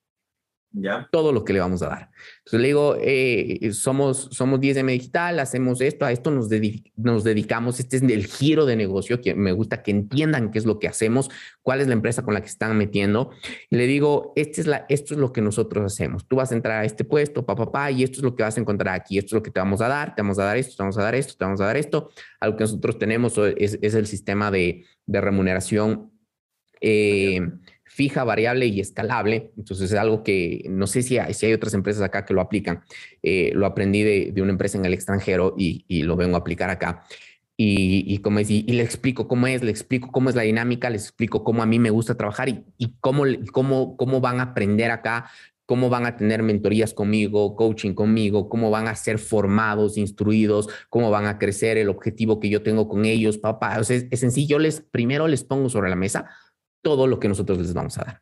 Todo lo que le vamos a dar. Entonces le digo, eh, somos, somos 10M Digital, hacemos esto, a esto nos, nos dedicamos, este es el giro de negocio, que me gusta que entiendan qué es lo que hacemos, cuál es la empresa con la que están metiendo. Y le digo, este es la, esto es lo que nosotros hacemos. Tú vas a entrar a este puesto, papá, papá, y esto es lo que vas a encontrar aquí, esto es lo que te vamos a dar, te vamos a dar esto, te vamos a dar esto, te vamos a dar esto. Algo que nosotros tenemos es, es el sistema de, de remuneración. Eh, fija, variable y escalable. Entonces es algo que no sé si hay, si hay otras empresas acá que lo aplican. Eh, lo aprendí de, de, una empresa en el extranjero y, y lo vengo a aplicar acá. Y, y, como es, y, le explico cómo es, le explico cómo es la dinámica, les explico cómo a mí me gusta trabajar y, y cómo, cómo, cómo van a aprender acá, cómo van a tener mentorías conmigo, coaching conmigo, cómo van a ser formados, instruidos, cómo van a crecer, el objetivo que yo tengo con ellos, papá. O sea, es, es sencillo, les primero les pongo sobre la mesa todo lo que nosotros les vamos a dar.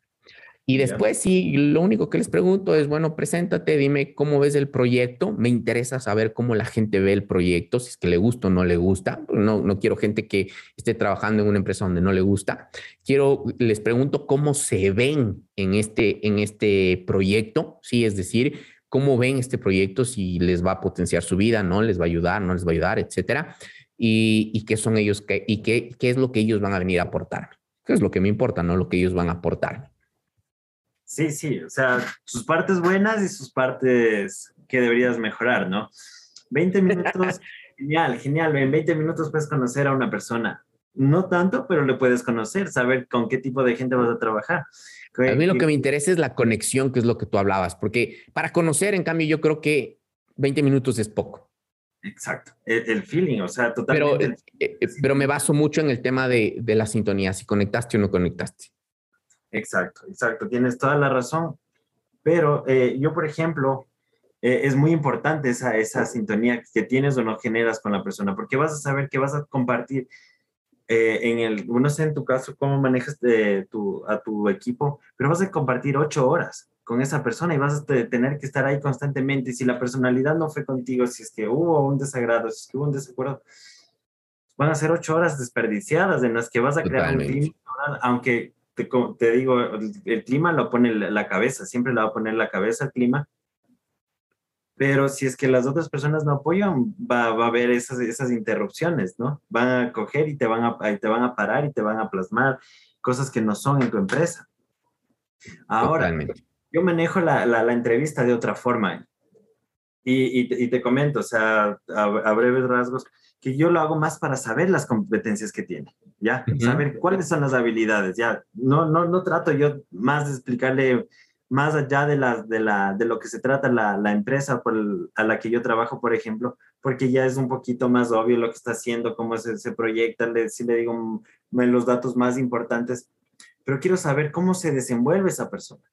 Y después sí, lo único que les pregunto es, bueno, preséntate, dime cómo ves el proyecto. Me interesa saber cómo la gente ve el proyecto, si es que le gusta o no le gusta. No, no quiero gente que esté trabajando en una empresa donde no le gusta. Quiero, les pregunto cómo se ven en este, en este proyecto, sí, es decir, cómo ven este proyecto, si les va a potenciar su vida, no les va a ayudar, no les va a ayudar, etcétera. Y, qué son ellos y qué, qué es lo que ellos van a venir a aportarme. ¿Qué es lo que me importa, no lo que ellos van a aportarme? Sí, sí, o sea, sus partes buenas y sus partes que deberías mejorar, ¿no? 20 minutos, [laughs] genial, genial, en 20 minutos puedes conocer a una persona. No tanto, pero le puedes conocer, saber con qué tipo de gente vas a trabajar. A mí lo que me interesa es la conexión, que es lo que tú hablabas, porque para conocer, en cambio, yo creo que 20 minutos es poco. Exacto, el, feeling, o sea, totalmente. Pero, eh, eh, pero me baso mucho en el tema de, de la sintonía, si conectaste o no conectaste. Exacto, exacto, tienes toda la razón. Pero eh, yo, por ejemplo, eh, es muy importante esa, esa sintonía que tienes o no generas con la persona, porque vas a saber que vas a compartir eh, en el, no sé en tu caso cómo manejas de tu, a tu equipo, pero vas a compartir ocho horas con esa persona y vas a tener que estar ahí constantemente. Y si la personalidad no fue contigo, si es que hubo un desagrado, si es que hubo un desacuerdo, van a ser ocho horas desperdiciadas en las que vas a crear un clima, aunque te, digo, el, clima lo pone la cabeza, siempre le va a poner la cabeza el clima. Pero si es que las otras personas no apoyan, va, va a haber esas, esas interrupciones, ¿no? Van a coger y te van a, te van a parar y te van a plasmar cosas que no son en tu empresa. Ahora, yo manejo la, la, entrevista de otra forma. Y, y, te, comento, o sea, a, a breves rasgos, que yo lo hago más para saber las competencias que tiene, ¿ya? Saber cuáles son las habilidades, ¿ya? No, no, no trato yo más de explicarle más allá de, la, de, la, de lo que se trata la, la empresa por a la que yo trabajo, por ejemplo, porque ya es un poquito más obvio lo que está haciendo, cómo se, se proyecta, le, si le digo los datos más importantes, pero quiero saber cómo se desenvuelve esa persona.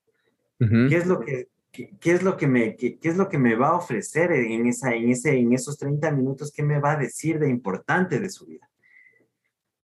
¿Qué es lo que ¿Qué, es lo que me, qué, es lo que me va a ofrecer en, esa, en, ese, en esos 30 minutos? ¿Qué me va a decir de importante de su vida?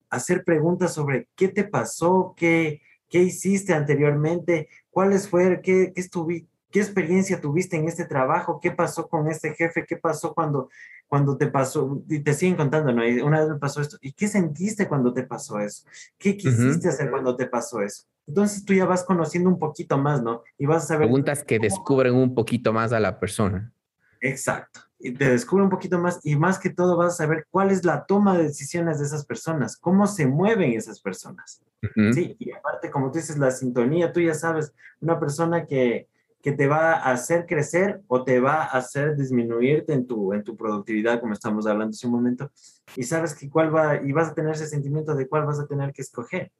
Hacer preguntas sobre qué te pasó, qué, qué hiciste anteriormente, cuáles fueron, qué, qué, estuviste, ¿Qué experiencia tuviste en este trabajo? ¿Qué pasó con este jefe? ¿Qué pasó cuando, cuando te pasó? Y te siguen contando, ¿no? Una vez me pasó esto. ¿Y qué sentiste cuando te pasó eso? ¿Qué quisiste hacer cuando te pasó eso? Entonces tú ya vas conociendo un poquito más, ¿no? Y vas a saber... Preguntas que descubren un poquito más a la persona. Exacto. Y te descubre un poquito más y más que todo vas a saber cuál es la toma de decisiones de esas personas, cómo se mueven esas personas. Sí, y aparte, como tú dices, la sintonía, tú ya sabes, una persona que, que te va a hacer crecer o te va a hacer disminuirte en tu, en tu productividad, como estamos hablando hace un momento, y sabes que cuál va, y vas a tener ese sentimiento de cuál vas a tener que escoger.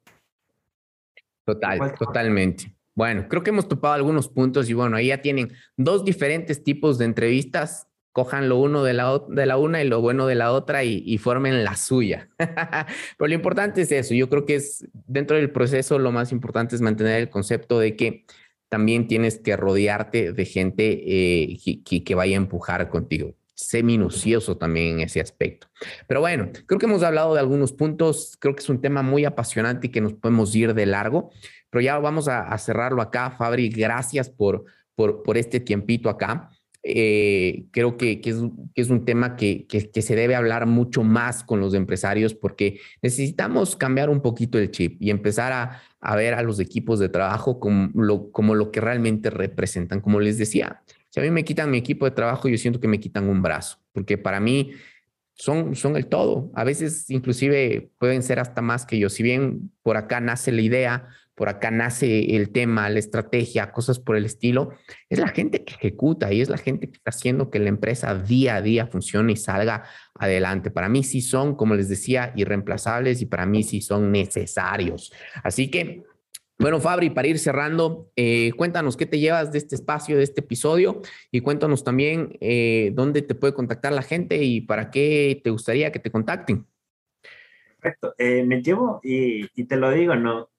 Total, totalmente. Bueno, creo que hemos topado algunos puntos y bueno, ahí ya tienen dos diferentes tipos de entrevistas. Cojan lo uno de la, de la una y lo bueno de la otra y, y formen la suya. [laughs] Pero lo importante es eso. Yo creo que es dentro del proceso lo más importante es mantener el concepto de que también tienes que rodearte de gente eh, que, vaya a empujar contigo. Sé minucioso también en ese aspecto. Pero bueno, creo que hemos hablado de algunos puntos. Creo que es un tema muy apasionante y que nos podemos ir de largo. Pero ya vamos a, cerrarlo acá. Fabri, gracias por, por, por este tiempito acá. Eh, creo que, que, es, que, es, un tema que, que, se debe hablar mucho más con los empresarios porque necesitamos cambiar un poquito el chip y empezar a, a ver a los equipos de trabajo como lo, como lo que realmente representan. Como les decía, si a mí me quitan mi equipo de trabajo, yo siento que me quitan un brazo, porque para mí son, son el todo. A veces inclusive pueden ser hasta más que yo. Si bien por acá nace la idea, por acá nace el tema, la estrategia, cosas por el estilo, es la gente que ejecuta y es la gente que está haciendo que la empresa día a día funcione y salga adelante. Para mí sí son, como les decía, irreemplazables y para mí sí son necesarios. Así que bueno, Fabri, para ir cerrando, eh, cuéntanos qué te llevas de este espacio, de este episodio y cuéntanos también eh, dónde te puede contactar la gente y para qué te gustaría que te contacten. Perfecto. Eh, me llevo y, y, te lo digo, ¿no?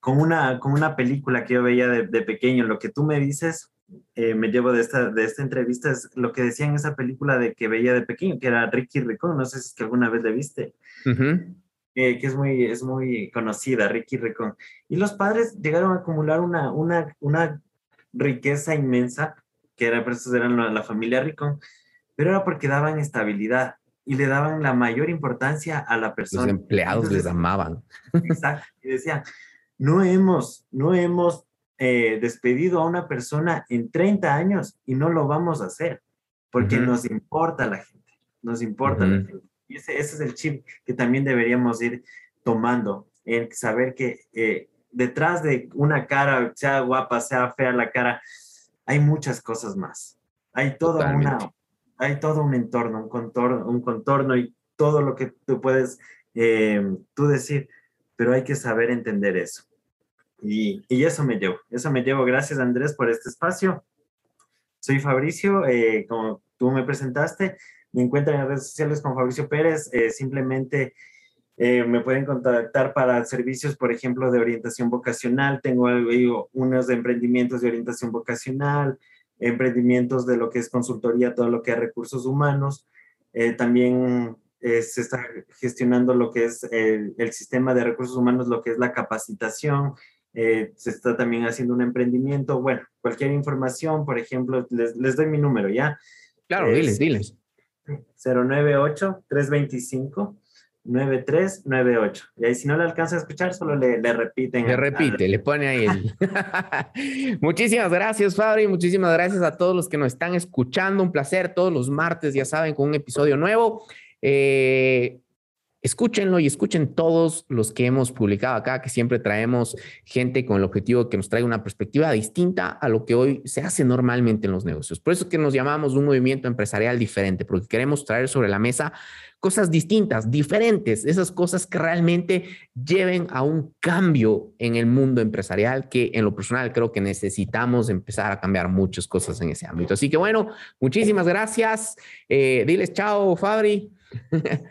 con una, con una película que yo veía de, pequeño, lo que tú me dices, me llevo de esta, de esta entrevista, es lo que decía en esa película de que veía de pequeño, que era Ricky Ricón, no sé si es que alguna vez le viste. Que es, muy, es muy conocida, Ricky Ricón. Y los padres llegaron a acumular una, una, una riqueza inmensa, que era, por eso eran la, la familia Ricón, pero era porque daban estabilidad y le daban la mayor importancia a la persona. Los empleados les amaban. Exacto. Y decían, no hemos, no hemos eh, despedido a una persona en 30 años y no lo vamos a hacer porque nos importa la gente, nos importa la gente. Ese, ese, es el chip que también deberíamos ir tomando, el saber que eh, detrás de una cara, sea guapa, sea fea la cara, hay muchas cosas más. Hay toda una, hay todo un entorno, un contorno, un contorno y todo lo que tú puedes eh, tú decir, pero hay que saber entender eso. Y, y, eso me llevo, eso me llevo. Gracias Andrés por este espacio. Soy Fabricio, eh, como tú me presentaste, me encuentran en redes sociales con Fabricio Pérez, eh, simplemente eh, me pueden contactar para servicios, por ejemplo, de orientación vocacional, tengo unos emprendimientos de orientación vocacional, emprendimientos de lo que es consultoría, todo lo que es recursos humanos, también se está gestionando lo que es el, el, sistema de recursos humanos, lo que es la capacitación, eh, se está también haciendo un emprendimiento. Bueno, cualquier información, por ejemplo, les, les doy mi número, ¿ya? Claro, diles, diles. 098-325. 9398. Y ahí si no le alcanza a escuchar, solo le, le repiten. Le repite, le pone ahí [laughs] muchísimas gracias, Fabri. Muchísimas gracias a todos los que nos están escuchando. Un placer todos los martes, ya saben, con un episodio nuevo. Eh, escúchenlo y escuchen todos los que hemos publicado acá, que siempre traemos gente con el objetivo que nos traiga una perspectiva distinta a lo que hoy se hace normalmente en los negocios. Por eso que nos llamamos un movimiento empresarial diferente, porque queremos traer sobre la mesa cosas distintas, diferentes, esas cosas que realmente lleven a un cambio en el mundo empresarial, que en lo personal creo que necesitamos empezar a cambiar muchas cosas en ese ámbito. Así que bueno, muchísimas gracias. Eh, diles chao, Fabri.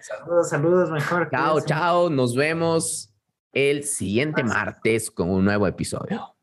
Saludos, saludos, mejor. Chao, chao. Nos vemos el siguiente martes con un nuevo episodio.